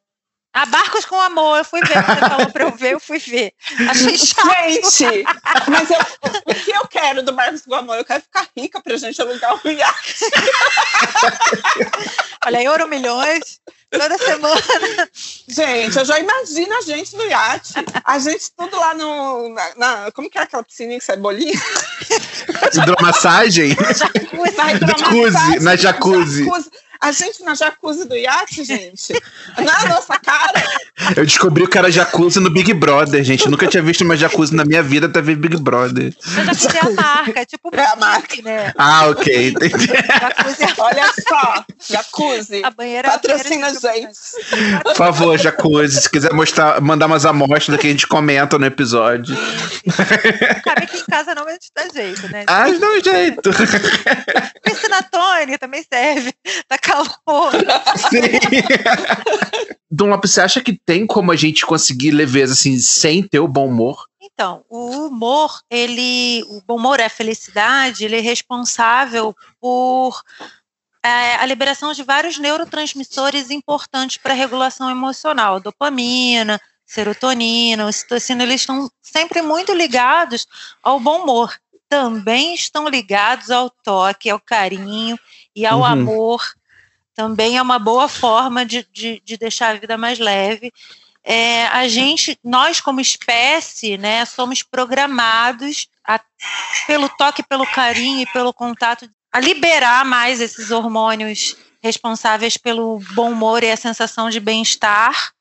Ah, Barcos com Amor, eu fui ver. Você falou pra eu ver, eu fui ver. Achei chato. Gente, mas eu, o que eu quero do Barcos com Amor? Eu quero ficar rica pra gente alugar um iate. Olha, euro milhões, toda semana. Gente, eu já imagino a gente no iate. A gente tudo lá no. Na, na- como que é aquela piscininha que sai bolinha? Hidromassagem? Jacuzzi. Na Jacuzzi, na jacuzzi. A gente na jacuzzi do iate, gente. Na nossa cara. Eu descobri que era jacuzzi no Big Brother, gente. Eu nunca tinha visto uma jacuzzi na minha vida até ver Big Brother. Mas jacuzzi é a marca, é tipo É a marca. né? Ah, ok, entendi. Jacuzzi é Olha só, jacuzzi. a banheira. é a Patrocina a banheira gente. Por favor, jacuzzi, se quiser mostrar, mandar umas amostras que a gente comenta no episódio. Cabe aqui em casa não, mas dá jeito, né? Ah, dá um jeito. Piscina Tony também serve. Tá calor. Sim. Dom Lopes, você acha que tem como a gente conseguir leveza assim sem ter o bom humor? Então, o humor, ele, o bom humor é a felicidade, ele é responsável por é, a liberação de vários neurotransmissores importantes para a regulação emocional, dopamina, serotonina, ocitocina, eles estão sempre muito ligados ao bom humor. Também estão ligados ao toque, ao carinho e ao Uhum. amor. Também é uma boa forma de, de, de deixar a vida mais leve é, a gente, nós como espécie, né, somos programados a, pelo toque, pelo carinho e pelo contato a liberar mais esses hormônios responsáveis pelo bom humor e a sensação de bem-estar,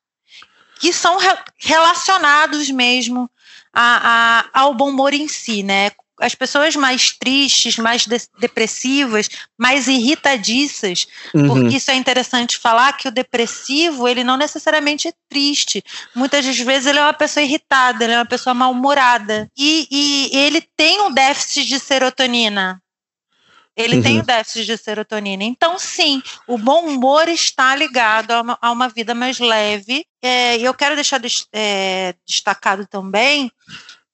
que são re- relacionados mesmo a- a- ao bom humor em si, né? As pessoas mais tristes, mais de- depressivas, mais irritadiças, Uhum. porque isso é interessante falar que o depressivo, ele não necessariamente é triste. Muitas das vezes ele é uma pessoa irritada, ele é uma pessoa mal-humorada. E, e ele tem um déficit de serotonina. Ele tem Uhum. um déficit de serotonina. Então, sim, o bom humor está ligado a uma, a uma vida mais leve. É, E eu quero deixar des- é, destacado também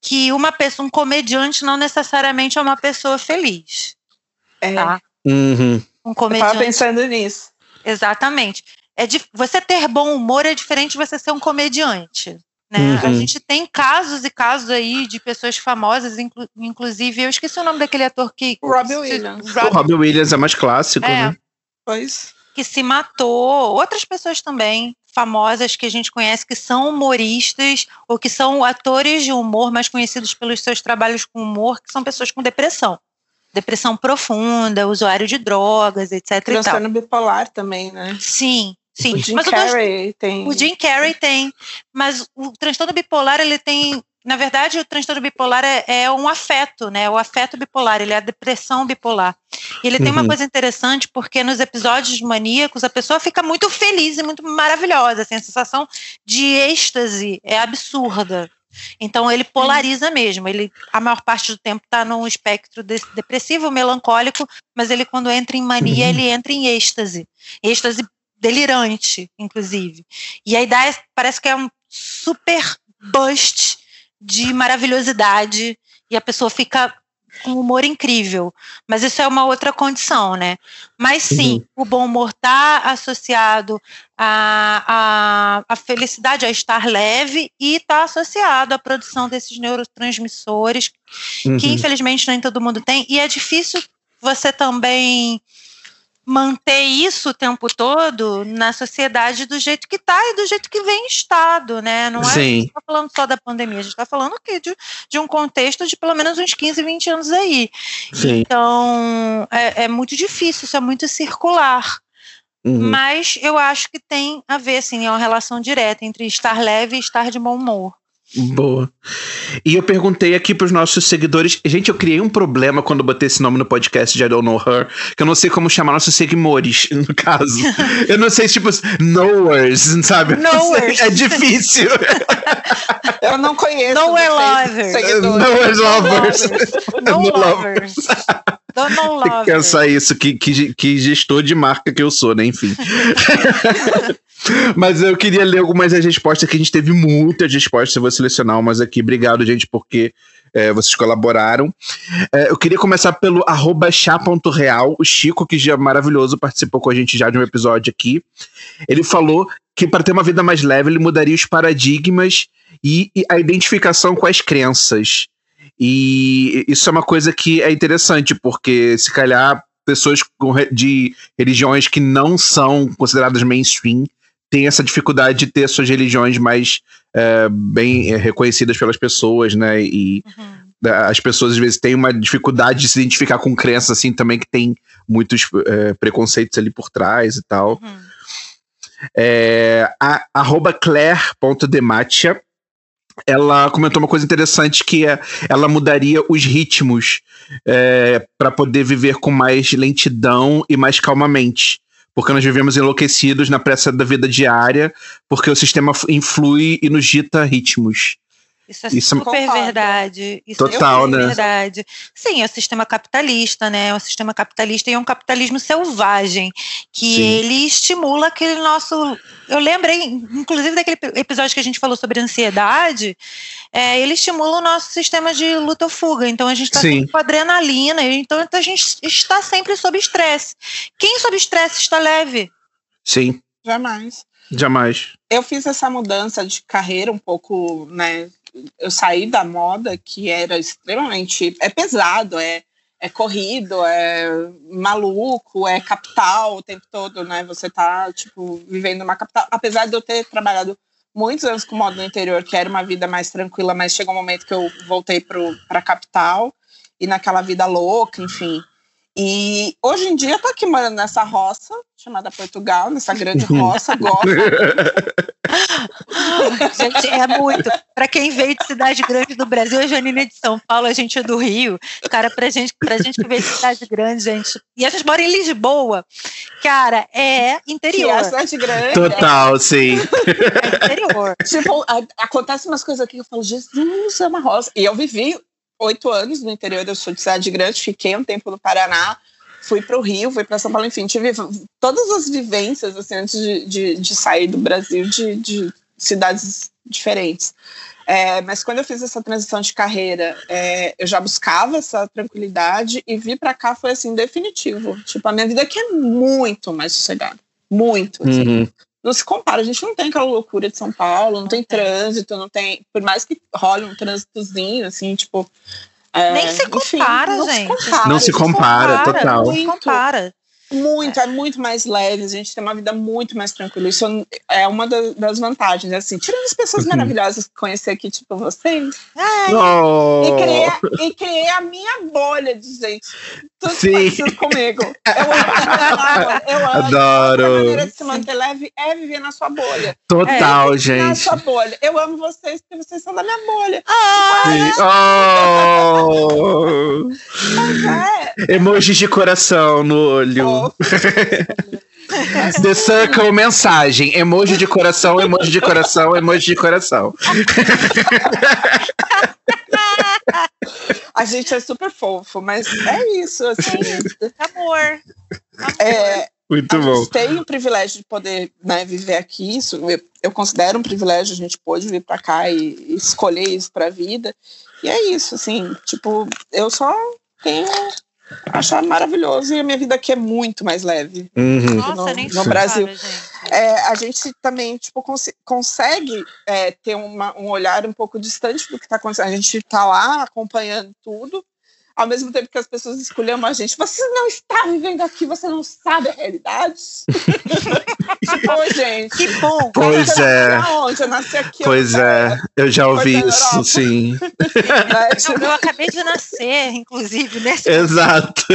que uma pessoa, um comediante não necessariamente é uma pessoa feliz. É, Tá? Uhum. Um eu tava comediante. pensando nisso. Exatamente. É dif- você ter bom humor é diferente de você ser um comediante. Né? A Uhum. gente tem casos e casos aí de pessoas famosas, inclu- inclusive, eu esqueci o nome daquele ator que. Robbie se- Williams. O Robin Williams é mais clássico, É. né? Pois. que se matou, outras pessoas também famosas que a gente conhece que são humoristas ou que são atores de humor mais conhecidos pelos seus trabalhos com humor, que são pessoas com depressão. Depressão profunda, usuário de drogas, etc. Transtorno bipolar também, né? Sim, sim. O Jim Mas o Carrey tem. o Jim Carrey tem, mas o transtorno bipolar ele tem, na verdade, o transtorno bipolar é, é um afeto, né? O afeto bipolar, ele é a depressão bipolar. E ele tem uma Uhum. coisa interessante porque nos episódios maníacos a pessoa fica muito feliz e muito maravilhosa, assim, a sensação de êxtase é absurda. Então ele polariza mesmo. Ele a maior parte do tempo está no espectro de- depressivo, melancólico, mas ele quando entra em mania Uhum. ele entra em êxtase, êxtase delirante, inclusive. E a ideia parece que é um super bust de maravilhosidade e a pessoa fica com um humor incrível. Mas isso é uma outra condição, né? Mas sim, o bom humor está associado à, à, à felicidade, a estar leve e está associado à produção desses neurotransmissores que Uhum. infelizmente nem todo mundo tem, e é difícil você também manter isso o tempo todo na sociedade do jeito que está e do jeito que vem estado, né? Não é a Sim. gente está falando só da pandemia, a gente está falando aqui de, de um contexto de pelo menos uns 15, 20 anos aí. Sim. Então, é, é muito difícil, isso é muito circular. Uhum. Mas eu acho que tem a ver, assim, é uma relação direta entre estar leve e estar de bom humor. Boa. E eu perguntei aqui pros nossos seguidores. Gente, eu criei um problema quando eu botei esse nome no podcast de I Don't Know Her, que eu não sei como chamar nossos seguidores, no caso. eu não sei, tipo, knowers, sabe? Knowers. É difícil. Eu não conheço. Nowhere vocês, lovers. seguidores. Knowers lovers. No lovers. Don't know Tem que lovers. pensar isso, que, que, que gestor de marca que eu sou, né? Enfim. Mas eu queria ler algumas das respostas que a gente teve muitas respostas. Eu vou selecionar umas aqui. Obrigado, gente, porque é, vocês colaboraram. É, eu queria começar pelo chá.real. O Chico, que já é maravilhoso, participou com a gente já de um episódio aqui. Ele falou que para ter uma vida mais leve, ele mudaria os paradigmas e, e a identificação com as crenças. E isso é uma coisa que é interessante, porque se calhar pessoas de religiões que não são consideradas mainstream têm essa dificuldade de ter suas religiões mais é, bem é, reconhecidas pelas pessoas, né? E Uhum. as pessoas às vezes têm uma dificuldade de se identificar com crenças assim também que tem muitos é, preconceitos ali por trás e tal. Uhum. É, a, arroba claire.dematia ela comentou uma coisa interessante que é ela mudaria os ritmos é, para poder viver com mais lentidão e mais calmamente. Porque nós vivemos enlouquecidos na pressa da vida diária, porque o sistema influi e nos dita ritmos. Isso é Isso super concordo. verdade. Isso Total, é super né? verdade. Sim, é o sistema capitalista, né? É um sistema capitalista e é um capitalismo selvagem, que Sim. ele estimula aquele nosso. Eu lembrei, inclusive, daquele episódio que a gente falou sobre ansiedade, é, ele estimula o nosso sistema de luta ou fuga. Então a gente está sempre com adrenalina, então a gente está sempre sob estresse. Quem sob estresse está leve? Sim. Jamais. Jamais. Eu fiz essa mudança de carreira um pouco, né? Eu saí da moda que era extremamente. É pesado, é, é corrido, é maluco, é capital o tempo todo, né? Você tá, tipo, vivendo uma capital. Apesar de eu ter trabalhado muitos anos com moda no interior, que era uma vida mais tranquila, mas chegou um momento que eu voltei para a capital e naquela vida louca, enfim. E hoje em dia eu tô aqui morando nessa roça, chamada Portugal, nessa grande roça, gosto. gente, é muito. Para quem veio de cidade grande do Brasil, a Janine é de São Paulo, a gente é do Rio. Cara, pra gente, pra gente que veio de cidade grande, gente. E a gente mora em Lisboa. Cara, é interior. Que é cidade grande. Total, é, sim. É interior. Tipo, acontece umas coisas aqui que eu falo, Jesus, é uma roça. E eu vivi oito anos no interior, eu sou de cidade grande, fiquei um tempo no Paraná, fui para o Rio, fui para São Paulo, enfim, tive todas as vivências assim, antes de, de, de sair do Brasil, de, de cidades diferentes. É, mas quando eu fiz essa transição de carreira, é, eu já buscava essa tranquilidade e vir para cá foi assim definitivo. Tipo, a minha vida aqui é muito mais sossegada, muito. Assim. Uhum não se compara. A gente não tem aquela loucura de São Paulo, não tem trânsito, não tem. Por mais que role um trânsitozinho, assim, tipo. É, Nem se compara, enfim, gente. Não se compara, não se compara, compara total. Não se compara. Muito, é. é. muito mais leve, a gente tem uma vida muito mais tranquila. Isso é uma das vantagens, assim, tirando as pessoas uhum. maravilhosas que conheci aqui, tipo vocês. Ai, oh. e, criei, e criei a minha bolha de gente. Tudo parecido comigo. Eu amo, eu amo. Adoro. A maneira de se manter leve é viver na sua bolha. Total, é, gente. Na sua bolha. Eu amo vocês porque vocês são da minha bolha. Ai, oh. Mas é. Emojis de coração no olho. Oh. The Circle mensagem. Emoji de coração, emoji de coração, emoji de coração. A gente é super fofo, mas é isso, assim. Amor. É, Muito bom. tem o privilégio de poder né, viver aqui. Isso eu, eu, considero um privilégio a gente pôde vir para cá e, e escolher isso para a vida. E é isso, assim. Tipo, eu só tenho achar maravilhoso e a minha vida aqui é muito mais leve. Uhum. Nossa, no, nem no Brasil. É, a gente também tipo, cons consegue é, ter uma, um olhar um pouco distante do que está acontecendo. A gente está lá acompanhando tudo, ao mesmo tempo que as pessoas escolham a gente. Você não está vivendo aqui, você não sabe a realidade. Oi, gente. Que bom. Pois é. Onde? Eu nasci aqui. Pois é, eu já ouvi isso, sim. eu, eu acabei de nascer, inclusive, nesse Exato.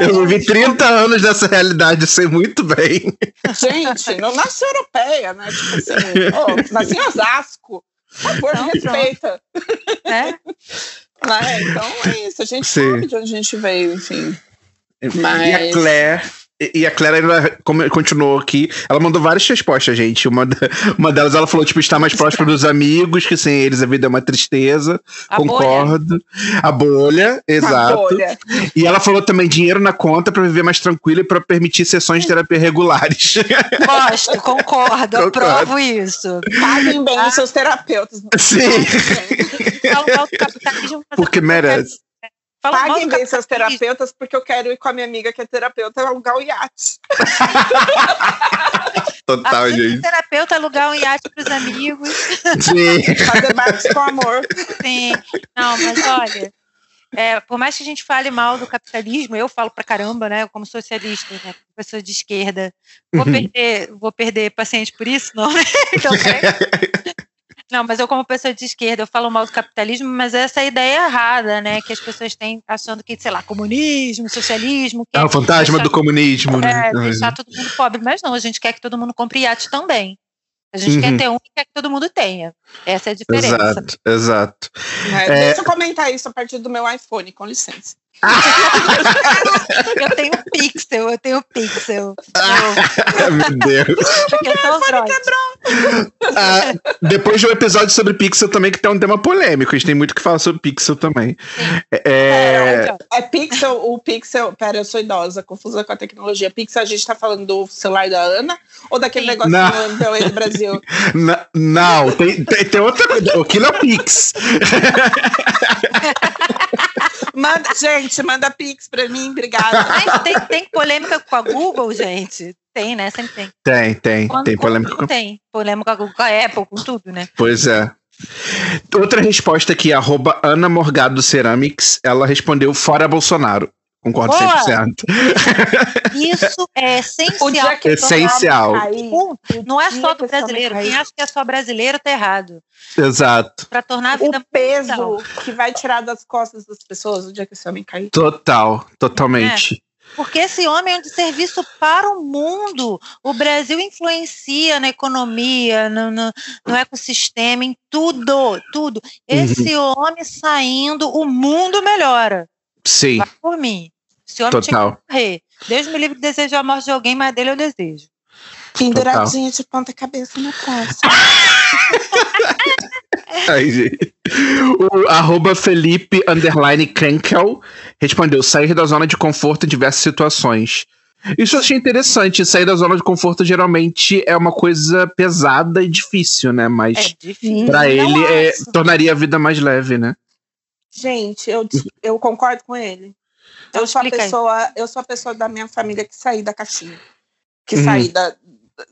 Eu vivi 30 anos dessa realidade, sei muito bem. Gente, não nasci europeia, né? Tipo assim, oh, nasci em Osasco. Por favor, não, respeita. É? Né? Então é isso, a gente Sim. sabe de onde a gente veio, enfim. Mas... E a Claire e a Claire ainda continuou aqui. Ela mandou várias respostas, gente. Uma, uma delas ela falou, tipo, estar mais próximo dos amigos, que sem eles a vida é uma tristeza. A Concordo. Bolha. A bolha, exato. A bolha. E ela falou também dinheiro na conta para viver mais tranquilo e para permitir sessões de terapia regulares. Gosto, concordo, eu provo isso. Paguem bem ah. os seus terapeutas. Sim. Porque merece. Fala Paguem bem seus terapeutas, porque eu quero ir com a minha amiga que é terapeuta alugar o iate. Total, a gente. terapeuta alugar um iate para os amigos. Sim. Fazer barcos com amor. Sim. Não, mas olha, é, por mais que a gente fale mal do capitalismo, eu falo pra caramba, né? Como socialista, né? Pessoa de esquerda. Vou, uhum. perder, vou perder paciente por isso? Não, né? Então, é. Não, mas eu, como pessoa de esquerda, eu falo mal do capitalismo, mas essa é a ideia errada, né? Que as pessoas têm achando que, sei lá, comunismo, socialismo. É o fantasma deixar, do comunismo, né? É, deixar todo mundo pobre. Mas não, a gente quer que todo mundo compre iate também. A gente uhum. quer ter um e quer que todo mundo tenha. Essa é a diferença. Exato, exato. É, é... Deixa eu comentar isso a partir do meu iPhone, com licença. eu tenho pixel, eu tenho pixel. Ah, meu Deus. Porque eu tô ah, depois de um episódio sobre pixel também, que tem um tema polêmico. A gente tem muito que falar sobre pixel também. É... É, é pixel, o pixel. Pera, eu sou idosa, confusa com a tecnologia. Pixel, a gente tá falando do celular da Ana ou daquele negócio do do Brasil? Não, não tem, tem, tem outra coisa. Aquilo é o Pix. Manda, gente, manda pix pra mim, obrigada. Tem, tem, tem, polêmica com a Google, gente? Tem, né? Sempre tem. Tem, tem. Quando, tem polêmica com... Tem. Polêmica com a Apple, com tudo, né? Pois é. Outra resposta aqui, arroba Ana Morgado Ceramics, ela respondeu fora Bolsonaro. Concordo Boa. 100%. Isso é essencial. É essencial. Não é só do brasileiro. Quem acha que é só brasileiro tá errado. Exato. Para tornar a vida o peso que vai tirar das costas das pessoas o dia que esse homem cair. Total, totalmente. É. Porque esse homem é um de serviço para o mundo. O Brasil influencia na economia, no, no, no ecossistema, em tudo, tudo. Esse uhum. homem saindo, o mundo melhora. Sim. Vai por mim. Esse homem Total. tinha que morrer. Deus me livre de desejar a morte de alguém, mas dele eu desejo. Penduradinha de ponta cabeça na praça. Aí, gente. O arroba Felipe underline Krenkel respondeu: sair da zona de conforto em diversas situações. Isso eu achei interessante. Sair da zona de conforto geralmente é uma coisa pesada e difícil, né? Mas é pra ele é, tornaria a vida mais leve, né? Gente, eu, eu concordo com ele. Eu sou, a pessoa, eu sou a pessoa da minha família que saí da caixinha. Que uhum. saí da.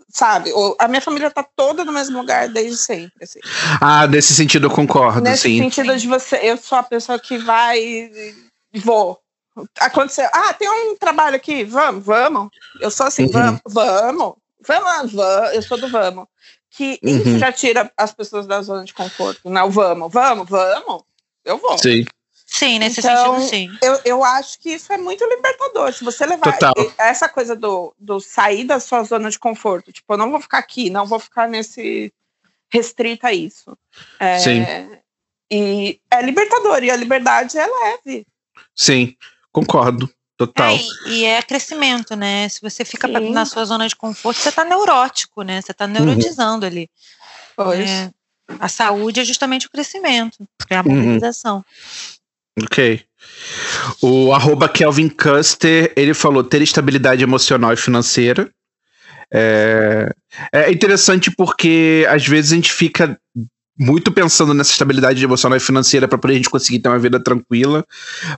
Sabe? A minha família tá toda no mesmo lugar desde sempre. Assim. Ah, nesse sentido eu concordo, Nesse sim. sentido de você. Eu sou a pessoa que vai e vou. Aconteceu. Ah, tem um trabalho aqui. Vamos, vamos. Eu sou assim, uhum. vamos, vamos. Vamos, vamos. Eu sou do vamos. Que uhum. isso já tira as pessoas da zona de conforto. Não, vamos, vamos, vamos. Eu vou. Sim. Sim, nesse então, sentido, sim. Eu, eu acho que isso é muito libertador. Se você levar Total. essa coisa do, do sair da sua zona de conforto, tipo, eu não vou ficar aqui, não vou ficar nesse restrita a isso. É, sim. E é libertador, e a liberdade é leve. Sim, concordo. Total. É, e é crescimento, né? Se você fica sim. na sua zona de conforto, você tá neurótico, né? Você tá neurotizando uhum. ali. Pois. É, a saúde é justamente o crescimento, é a mobilização. Uhum. Ok. O arroba Kelvin Custer, ele falou ter estabilidade emocional e financeira. É, é interessante porque às vezes a gente fica muito pensando nessa estabilidade emocional e financeira para poder a gente conseguir ter uma vida tranquila.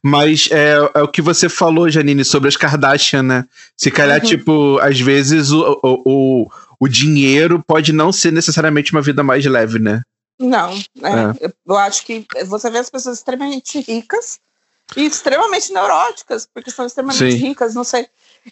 Mas é, é, o que você falou, Janine, sobre as Kardashian, né? Se calhar, uhum. tipo, às vezes o, o, o, o dinheiro pode não ser necessariamente uma vida mais leve, né? Não, é, é. Eu, acho que você vê as pessoas extremamente ricas e extremamente neuróticas, porque são extremamente Sim. ricas, não sei.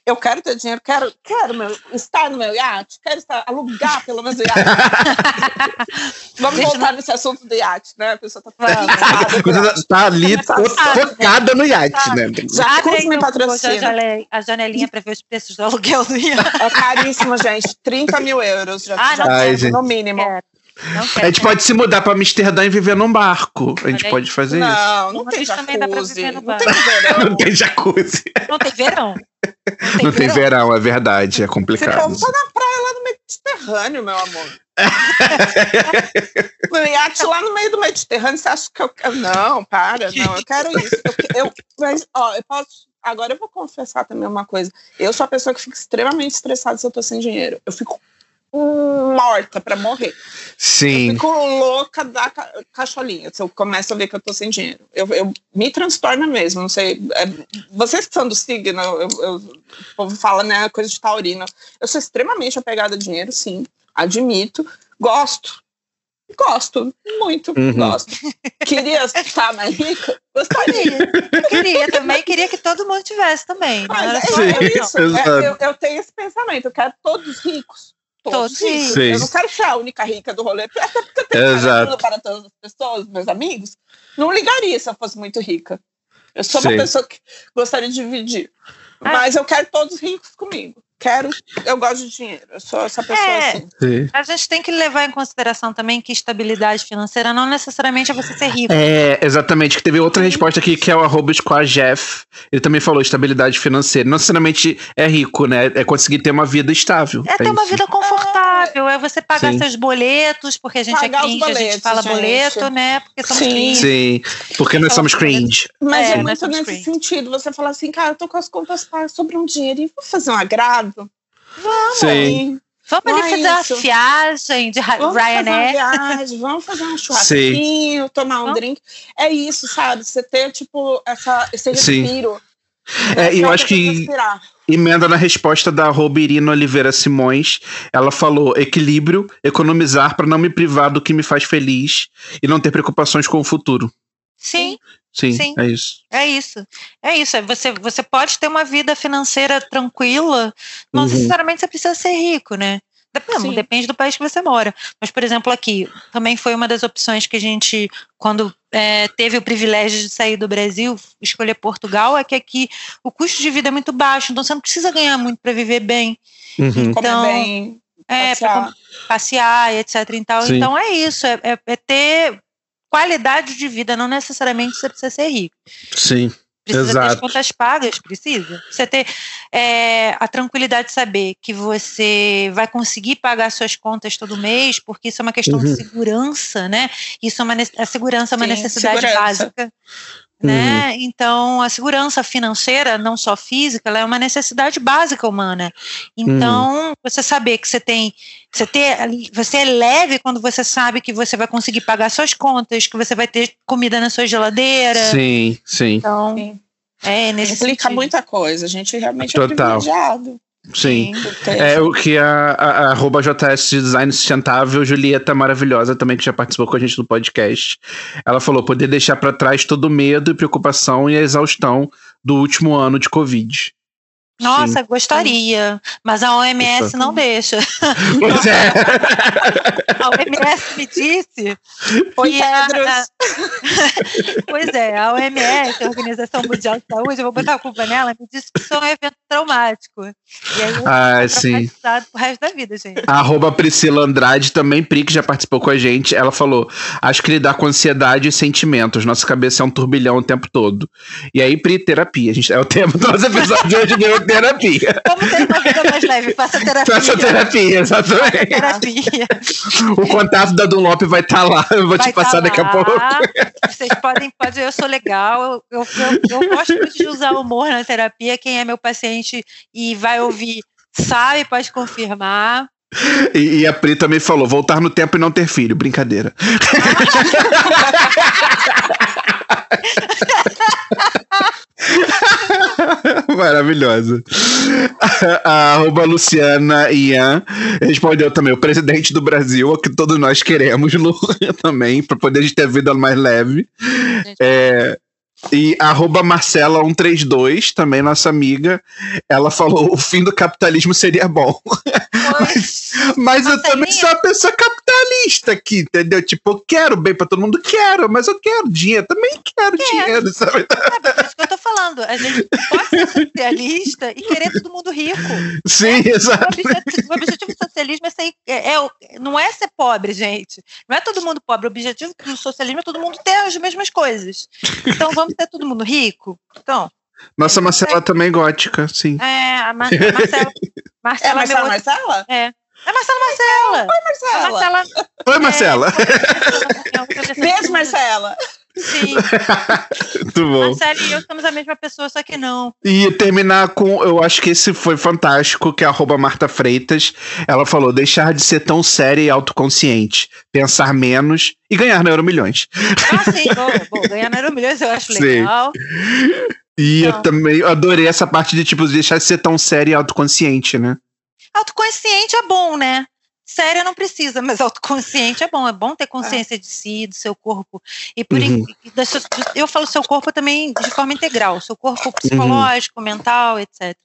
Eu quero ter dinheiro, quero, quero meu, estar no meu iate, quero estar, alugar pelo menos o iate. Vamos Deixa voltar não... nesse assunto do iate, né? A pessoa tá focada. tá ali focada no iate, né? Já me patrocina. A janelinha para ver os preços do aluguel do iate. É caríssimo, gente. 30 mil euros já, ah, já Ai, no mínimo. Quero. A gente pode se mudar para Amsterdã e viver num barco. A gente pode fazer não, isso. Não, não tem jacuzzi. Não tem verão. não tem jacuzzi. Não tem verão. Não tem, não tem verão. verão. é verdade. É complicado. Você tá na praia lá no Mediterrâneo, meu amor. no iate lá no meio do Mediterrâneo, você acha que eu quero. Não, para, não, eu quero isso. Eu, eu, mas, ó, eu posso. Agora eu vou confessar também uma coisa. Eu sou a pessoa que fica extremamente estressada se eu tô sem dinheiro. Eu fico morta para morrer. Sim. Eu fico louca da ca cacholinha se eu começo a ver que eu tô sem dinheiro. Eu, eu me transtorna mesmo, não sei. É, vocês que são do signo, eu, eu, o povo fala, né, coisa de taurino. Eu sou extremamente apegada a dinheiro, sim, admito. Gosto. Gosto, muito, uhum. gosto. Queria estar mais rica? Gostaria. queria também, queria que todo mundo tivesse também. Mas é, é, isso. É, eu, eu tenho esse pensamento, eu quero todos ricos todos ricos. Sim. Eu não quero ser a única rica do rolê, até porque eu tenho Exato. para todas as pessoas, meus amigos. Não ligaria se eu fosse muito rica. Eu sou uma Sim. pessoa que gostaria de dividir. Ah. Mas eu quero todos ricos comigo. Quero, eu gosto de dinheiro. Eu sou essa pessoa É. assim. Sim. A gente tem que levar em consideração também que estabilidade financeira não necessariamente é você ser rico. É, exatamente, que teve outra resposta aqui que é o arroba Jeff. Ele também falou estabilidade financeira. Não necessariamente é rico, né? É conseguir ter uma vida estável. É ter uma isso. vida confortável, é você pagar Sim. seus boletos, porque a gente Pagar é os cringe, a gente boletos, fala gente. boleto, né? Porque somos Sim. cringe. Sim, porque nós somos cringe. Mas É, é, muito nesse cringe. sentido. Você fala assim, cara, eu tô com as contas pagas, sobrou um dinheiro e vou fazer um agrado. Vamos Sim. aí. Vamos Não ali é fazer uma isso. viagem de Vamos fazer uma Ryanair. viagem, vamos fazer um churrasquinho, tomar um Vamos. drink. É isso, sabe? Você ter, tipo, essa, esse Sim. respiro. É, e eu acho que respirar. emenda na resposta da arroba Irina Oliveira Simões. Ela falou: equilíbrio, economizar para não me privar do que me faz feliz e não ter preocupações com o futuro. Sim, Sim, Sim. é isso. é isso. É isso. é Você, você pode ter uma vida financeira tranquila, não Uhum. necessariamente você precisa ser rico, né? Depende, depende do país que você mora. Mas, por exemplo, aqui, também foi uma das opções que a gente, quando é, teve o privilégio de sair do Brasil, escolher Portugal, é que aqui o custo de vida é muito baixo, então você não precisa ganhar muito para viver bem. Uhum. Comer Então, bem, É, pra passear. passear, etc. Então, Sim. então é isso, é, é- é ter qualidade de vida, não necessariamente você precisa ser rico. Sim. Precisa ter as Exato. contas pagas, precisa. Você ter é, a tranquilidade de saber que você vai conseguir pagar suas contas todo mês, porque isso é uma questão Uhum. de segurança, né? Isso é uma a segurança é uma Sim, necessidade segurança. básica. Né? Então, a segurança financeira, não só física, ela é uma necessidade básica humana. Então, você saber que você tem, você ter, você é leve quando você sabe que você vai conseguir pagar suas contas, que você vai ter comida na sua geladeira. Sim, sim, Então, Sim. é nesse Implica sentido. muita coisa. A gente realmente Total. é privilegiado. Sim. É o que a, a, a JS Design Sustentável, Julieta maravilhosa também, que já participou com a gente do podcast. Ela falou: poder deixar pra trás todo o medo e preocupação e a exaustão do último ano de Covid. Nossa, gostaria, mas a OMS não deixa. Pois é. A OMS me disse que a, pois é, a OMS, a Organização Mundial de Saúde, eu vou botar a culpa nela, me disse que isso é um evento traumático. E aí eu Ah, sim. traumatizado pro resto da vida, gente. A arroba Priscila Andrade, também Pri, que já participou com a gente, ela falou: acho que lidar com ansiedade e sentimentos. Nossa cabeça é um turbilhão o tempo todo. E aí, Pri, terapia. A gente, é o tema do nosso episódio de hoje, deu terapia. Como ter uma vida mais leve? Faça terapia. Faça terapia, exatamente. terapia. O contato da Dunlop vai estar lá, eu vou Vai te passar tá daqui a pouco. Vocês podem, pode, eu sou legal, eu, eu, eu gosto muito de usar humor na terapia. Quem é meu paciente e vai ouvir sabe, pode confirmar. E, e a Pri também falou: voltar no tempo e não ter filho. Brincadeira. Maravilhosa. A arroba Luciana Ian respondeu também: o presidente do Brasil, o que todos nós queremos, Lu, também, para poder a ter a vida mais leve. É, e arroba Marcela132, também nossa amiga, ela falou: o fim do capitalismo seria bom. Pois, Mas eu também sou uma pessoa capitalista aqui, entendeu? Tipo, eu quero bem pra todo mundo, quero, mas eu quero dinheiro, também quero dinheiro, sabe? sabe, por isso que eu tô falando. A gente pode ser socialista e querer todo mundo rico. Sim, O exato. objetivo, o objetivo do socialismo é ser, é, é o- não é ser pobre, gente. Não é todo mundo pobre. O objetivo do socialismo é todo mundo ter as mesmas coisas. Então vamos ter todo mundo rico? Então, Nossa Marcela também gótica, sim. é, a, Mar a Marcela. É Marcela, a Marcela meu outro- Marcela? É. É Marcela Marcela. A Marcela. Marcela. Oi, Marcela. É, Beijo, Marcela. Sim, Muito bom. Marcela e eu somos a mesma pessoa, só que não. E terminar com, eu acho que esse foi fantástico, que é arroba Marta Freitas. Ela falou: deixar de ser tão séria e autoconsciente, pensar menos e ganhar na Euro Milhões. Ah, sim, bom, bom, ganhar na Milhões eu acho Sim. legal. E eu Então. também adorei essa parte de, tipo, deixar de ser tão séria e autoconsciente, né? Autoconsciente é bom, né? Séria não precisa, mas autoconsciente é bom. É bom ter consciência de si, do seu corpo. E por Uhum. in- eu falo seu corpo também de forma integral, seu corpo psicológico, mental, etc.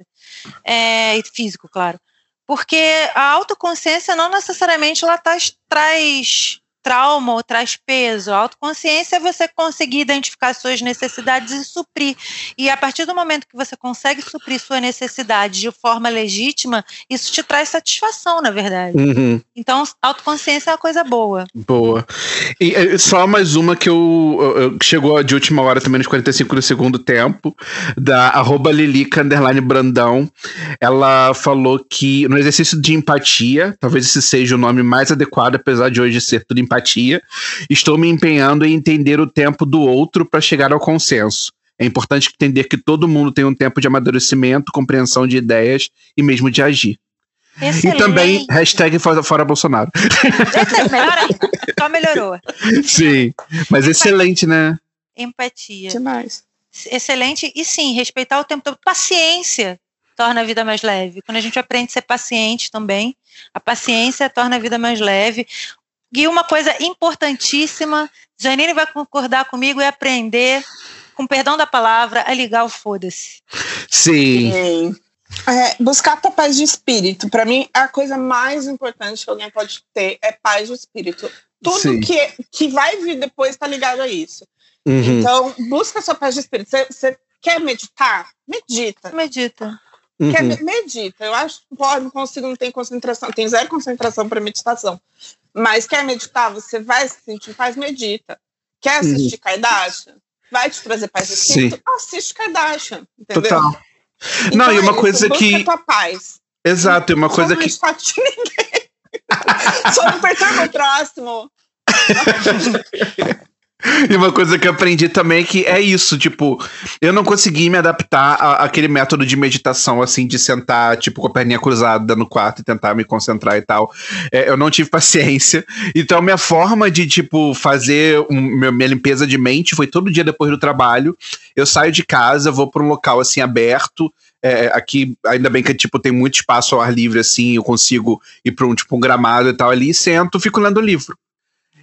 É, e físico, claro. Porque a autoconsciência não necessariamente ela traz trauma ou traz peso. A autoconsciência é você conseguir identificar suas necessidades e suprir. E a partir do momento que você consegue suprir sua necessidade de forma legítima, isso te traz satisfação, na verdade. Uhum. Então, autoconsciência é uma coisa boa. Boa. E é, só mais uma que eu, eu- chegou de última hora também nos 45 do segundo tempo, da arroba Lilica underline Brandão. Ela falou que no exercício de empatia, talvez esse seja o nome mais adequado, apesar de hoje ser tudo empatia, estou me empenhando em entender o tempo do outro para chegar ao consenso. É importante entender que todo mundo tem um tempo de amadurecimento, compreensão de ideias e mesmo de agir. Excelente. E também, hashtag fora, fora Bolsonaro. Excelente. Melhor ainda. Só melhorou. Sim, mas excelente, né? Empatia. Demais. Excelente. E sim, respeitar o tempo todo. Paciência torna a vida mais leve. Quando a gente aprende a ser paciente também, a paciência torna a vida mais leve. E uma coisa importantíssima, Janine vai concordar comigo, é aprender, com perdão da palavra, a ligar o foda-se. Sim. Sim. É, buscar a paz de espírito. Para mim, a coisa mais importante que alguém pode ter é paz de espírito. Tudo Sim. que, que vai vir depois está ligado a isso. Uhum, Então, busca a sua paz de espírito. Você- quer meditar? Medita. Medita. Quer uhum. me- medita. Eu acho que pô, não consigo, não tem concentração. Tem zero concentração para meditação. Mas quer meditar? Você vai se sentir paz? Medita. Quer assistir Kardashian? Vai te trazer paz de espírito? Assiste Kardashian. Entendeu? Total. Então Não, e é uma isso, coisa busca que- tua paz. Exato, e uma coisa não que. enche o saco de ninguém. Só não perturba o próximo. E uma coisa que eu aprendi também é que é isso, tipo, eu não consegui me adaptar àquele método de meditação, assim, de sentar, tipo, com a perninha cruzada no quarto e tentar me concentrar e tal. É, eu não tive paciência. Então, minha forma de, tipo, fazer um- minha limpeza de mente foi todo dia depois do trabalho. Eu saio de casa, vou para um local, assim, aberto. É, aqui, ainda bem que, tipo, tem muito espaço ao ar livre, assim, eu consigo ir para um, tipo, um gramado e tal ali, sento, fico lendo livro.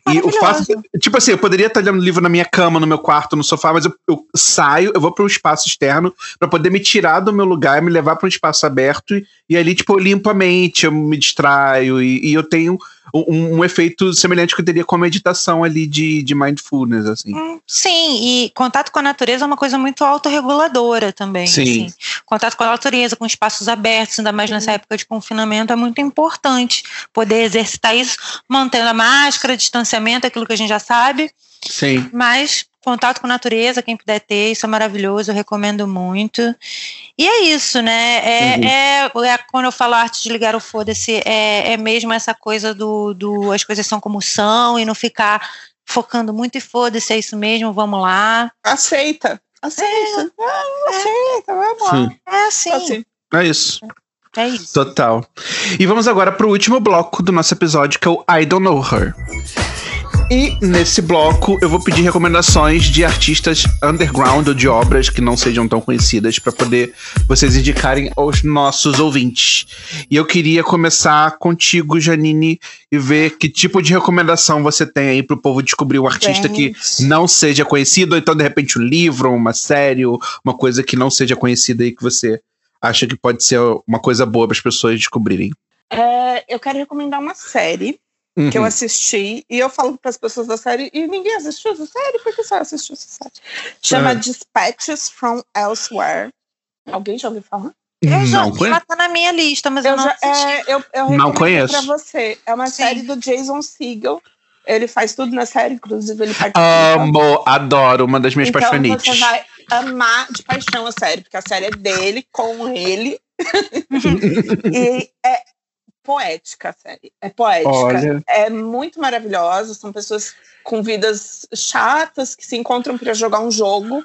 E o fato, tipo assim, eu poderia estar lendo livro na minha cama, no meu quarto, no sofá, mas eu, eu saio, eu vou para um espaço externo para poder me tirar do meu lugar, me levar para um espaço aberto e, e ali, tipo, eu limpo a mente, eu me distraio e, e eu tenho um, um efeito semelhante que eu teria com a meditação ali de, de mindfulness, assim. Hum, Sim, e contato com a natureza é uma coisa muito autorreguladora também. Sim. assim. Contato com a natureza, com espaços abertos, ainda mais nessa época de confinamento, é muito importante poder exercitar isso, mantendo a máscara, distanciamento, aquilo que a gente já sabe, Sim. mas contato com a natureza, quem puder ter, isso é maravilhoso, eu recomendo muito. E é isso, né? É, Uhum. é, é quando eu falo arte de ligar o foda-se, é, é mesmo essa coisa do, do as coisas são como são e não ficar focando muito e foda-se, é isso mesmo, vamos lá. Aceita. Aceita. Ah, aceita, vamos lá. Sim. É assim, Assim. É isso. é isso. Total. E vamos agora pro último bloco do nosso episódio, que é o I Don't Know Her. E nesse bloco eu vou pedir recomendações de artistas underground ou de obras que não sejam tão conhecidas para poder vocês indicarem aos nossos ouvintes. E eu queria começar contigo, Janine, e ver que tipo de recomendação você tem aí pro povo descobrir um artista que não seja conhecido, ou então de repente um livro, uma série, uma coisa que não seja conhecida aí que você acha que pode ser uma coisa boa para as pessoas descobrirem. É, eu quero recomendar uma série que eu Uhum. assisti e eu falo para as pessoas da série e ninguém assistiu essa série, por que você assistiu essa série? Chama É. Dispatches from Elsewhere. Alguém já ouviu falar? Eu já, Não conheço. já tá na minha lista, mas eu, Eu, não já, assisti. é, eu, eu Não conheço. pra você. É uma Sim. série do Jason Segel. Ele faz tudo na série, inclusive ele participa. Amo, adoro, uma das minhas então paixonites. você vai amar de paixão a série, porque a série é dele, com ele. e é poética a série. É poética. Olha. É muito maravilhosa. São pessoas com vidas chatas que se encontram para jogar um jogo.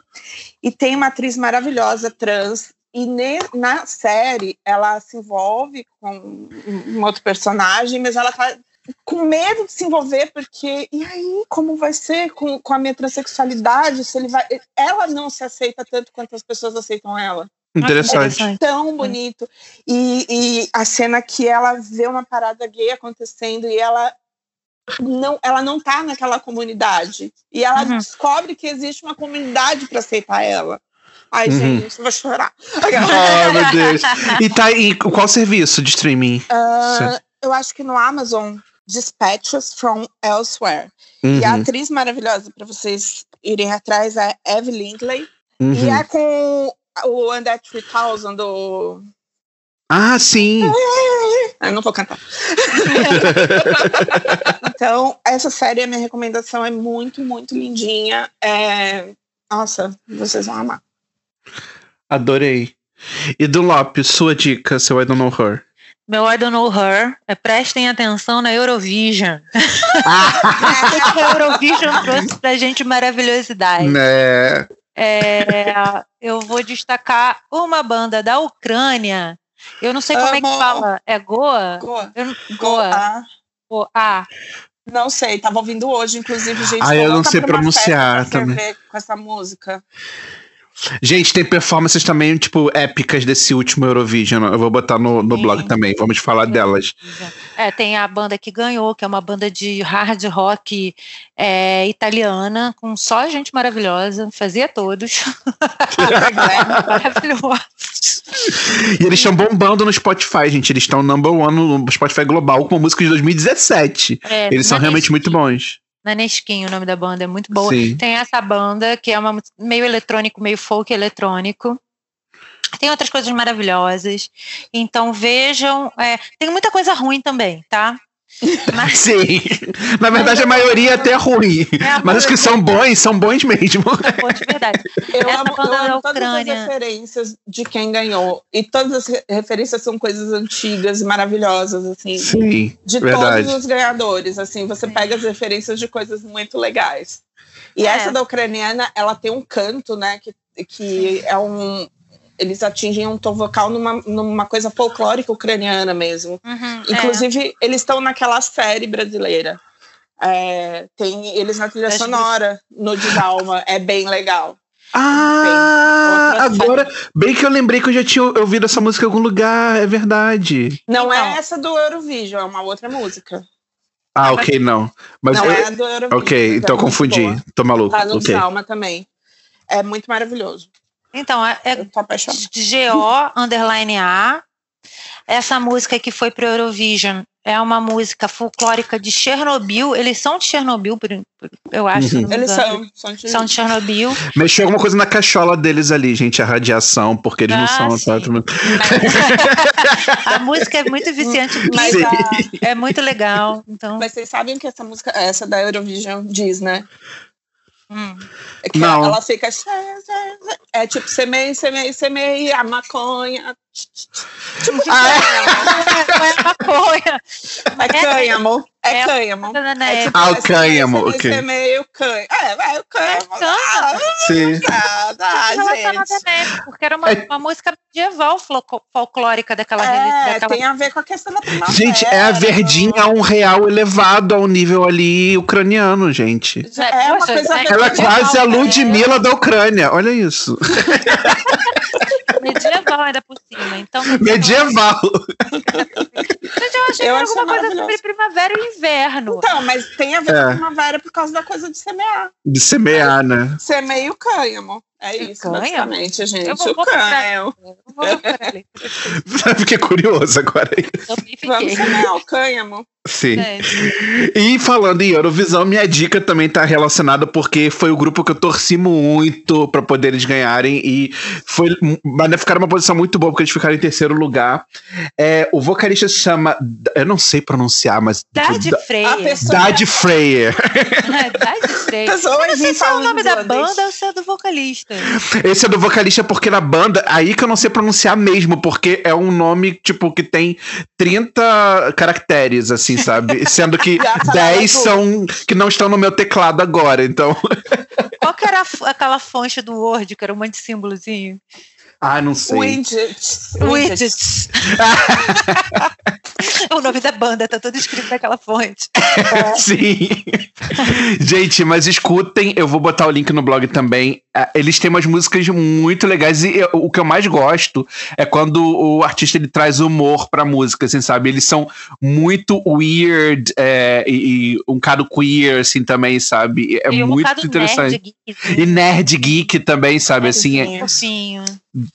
E tem uma atriz maravilhosa trans. E ne- na série ela se envolve com um outro personagem, mas ela tá com medo de se envolver, porque e aí, como vai ser com, com a minha transexualidade? Se ele vai. Ela não se aceita tanto quanto as pessoas aceitam ela Interessante. tão bonito. E, e a cena que ela vê uma parada gay acontecendo e ela não, ela não tá naquela comunidade. E ela Uhum. descobre que existe uma comunidade para aceitar ela. Ai, Uhum. gente, eu vou chorar. Ai, meu Deus. E tá em qual serviço de streaming? Ah, eu acho que no Amazon, Dispatches from Elsewhere. E a Uhum, atriz maravilhosa para vocês irem atrás é Eve Lindley. E uhum. é com o Under 3000 do. Ah, sim. Eu não vou cantar. então, essa série, a minha recomendação é muito, muito lindinha. É... Nossa, vocês vão amar. Adorei. E do Lopes, sua dica, seu I Don't Know Her. Meu I Don't Know Her é prestem atenção na Eurovision. a Eurovision trouxe pra gente maravilhosidade. né? É, eu vou destacar uma banda da Ucrânia. Eu não sei como é que fala. É Goa? Goa. Eu Goa. Goa. Goa. Ah, Não sei, tava ouvindo hoje, inclusive, gente. Ah, eu não sei pronunciar também. Com essa música. Gente, tem performances também, tipo, épicas desse último Eurovision. Eu vou botar no, no Sim. blog também. Vamos falar delas. É, tem a banda que ganhou, que é uma banda de hard rock é, italiana, com só gente maravilhosa, fazia todos. Maravilhosos. E eles estão bombando no Spotify, gente. Eles estão number one no Spotify global com música de 2017. É, Eles são realmente Naneskin. muito bons. Naneskin, o nome da banda é muito boa. Sim. Tem essa banda que é uma, meio eletrônico, meio folk eletrônico. Tem outras coisas maravilhosas. Então vejam. é, tem muita coisa ruim também, tá? Mas Sim. Na verdade, a maioria é até ruim. é Mas os que são bons, são bons mesmo. boa de verdade. Eu Essa amo, banda eu amo todas Ucrânia. as referências de quem ganhou. E todas as re- referências são coisas antigas e maravilhosas, assim. Sim, de verdade. todos os ganhadores, assim, você pega as referências de coisas muito legais. E É. essa da ucraniana, ela tem um canto, né, que, que é um eles atingem um tom vocal numa, numa coisa folclórica ucraniana mesmo. Uhum, é. Inclusive, eles estão naquela série brasileira. É, tem eles na trilha Acho que- sonora, no Djalma, é bem legal. Ah, agora, bem que eu lembrei que eu já tinha ouvido essa música em algum lugar, é verdade. Não Então. é essa do Eurovision, é uma outra música. Ah, Ah, ok, não. Mas não eu- é a do Eurovision. ok, mas então é confundi. boa. Tô maluco. Tá no ok. Djalma também. É muito maravilhoso. Então, é, é. GO underline A. Essa música que foi para Eurovision é uma música folclórica de Chernobyl. Eles são de Chernobyl, eu acho. Uhum. não Eles são, são de... São de Chernobyl. Mexeu alguma coisa na cachola deles ali, gente, a radiação, porque eles não Ah, são. sim. tá, a música é muito viciante, Mas, a- é muito legal. Então, mas vocês sabem que essa música, essa da Eurovision diz, né? Hum. É que Não. ela fica. É tipo, semei, semei, semei a maconha. Tipo, Qual é a maconha? é cânhamo. É É. cânhamo. É, tipo, Ah, o é cânhamo, semei, ok. Semei o cânhamo. É, vai o cânhamo. cânhamo. Sim. Ah, tá, relacionada gente. mesmo, porque era uma, É- uma música medieval folclórica daquela É, daquela- tem a ver com a questão da primavera. Gente, é a verdinha a um real elevado ao nível ali ucraniano, gente. É uma coisa é- Ela é quase a né? Ludmilla da Ucrânia, olha isso. medieval ainda por cima. Então, Medieval. Gente, eu achei Eu que era acho alguma coisa sobre primavera e inverno. Então, mas tem a ver É. com primavera por causa da coisa de semear. De semear, né? Semei o cânhamo. É isso, Cânhamo? basicamente, gente. Eu vou- o ali. Fiquei curioso agora. Vamos semear o cânhamo. Sim. É. E falando em Eurovisão, minha dica também tá relacionada porque foi o grupo que eu torci muito pra poder eles ganharem e foi mas ficaram uma posição muito boa porque eles ficaram em terceiro lugar. É, o vocalista se chama, eu não sei pronunciar, mas Dade Da- A Freia. pessoa- Dade Freyer. Dade Freia. Pessoas Eu não sei se é o nome da banda ou se é do vocalista. Esse é do vocalista porque na banda, aí que eu não sei pronunciar mesmo, porque é um nome tipo que tem 30 caracteres assim, sabe? Sendo que Já falaram 10 tudo. são que não estão no meu teclado agora, então Qual que era aquela fonte do Word, que era um monte de símbolozinho? Ah, não sei. Widgets. Widgets. o nome da banda tá todo escrito naquela fonte. Sim. Gente, mas escutem, eu vou botar o link no blog também. É, eles têm umas músicas muito legais e o que eu mais gosto é quando o artista ele traz humor pra música, assim, sabe? Eles são muito weird é, e, e, um cara queer, assim, também, sabe? É muito interessante. Nerd geek, e nerd geek também, sabe? Assim, é,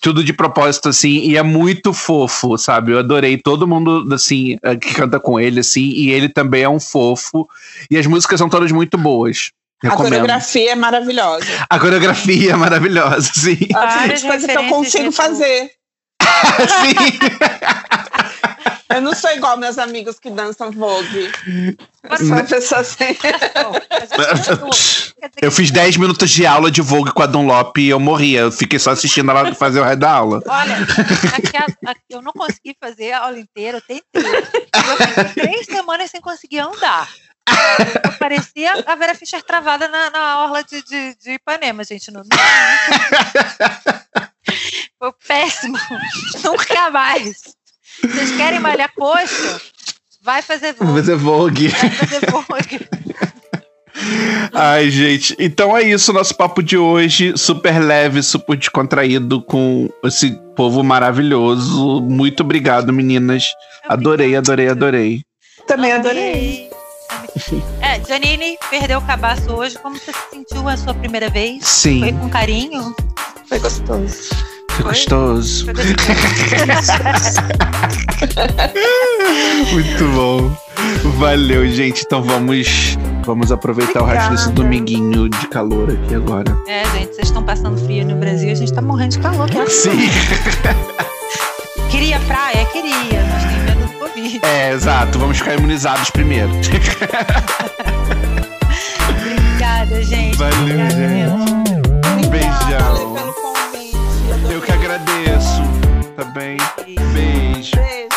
tudo de propósito, assim, e é muito fofo, sabe? Eu adorei todo mundo, assim, é, que canta com ele, assim, e ele também é um fofo. E as músicas são todas muito boas. Recomendo. A coreografia é maravilhosa. A coreografia é maravilhosa, sim. Várias tipo coisa que eu consigo fazer. sim. Eu não sou igual meus amigos que dançam Vogue. Eu sou uma pessoa sem. eu fiz 10 minutos de aula de Vogue com a Dunlop e eu morria. Eu fiquei só assistindo ela fazer o resto da aula. Olha, aqui, aqui, eu não consegui fazer a aula inteira, eu tentei. Eu fiquei três semanas sem conseguir andar. Parecia a Vera Fischer travada na, na orla de, de, de Ipanema, gente. Não, não, Foi péssimo. Nunca mais. Vocês querem malhar coxa? Vai fazer Vogue. Vai fazer Vogue. Vai fazer Vogue. Ai, gente. Então é isso, nosso papo de hoje. Super leve, super descontraído com esse povo maravilhoso. Muito obrigado, meninas. Adorei, adorei, adorei. Também adorei. É, Janine perdeu o cabaço hoje. Como você se sentiu a sua primeira vez? Sim. Foi com carinho? Foi gostoso. Foi, gostoso. Foi gostoso. Muito bom. Valeu, gente. Então vamos vamos aproveitar Obrigada. o resto desse dominguinho de calor aqui agora. É, gente, vocês estão passando frio no Brasil, a gente tá morrendo de calor. Que é Sim. Queria praia? Queria, Covid. É, exato. Vamos ficar imunizados primeiro. Obrigada, gente. Valeu, Obrigada, gente. Beijão. Eu que agradeço. Tá bem? Beijo. Beijo.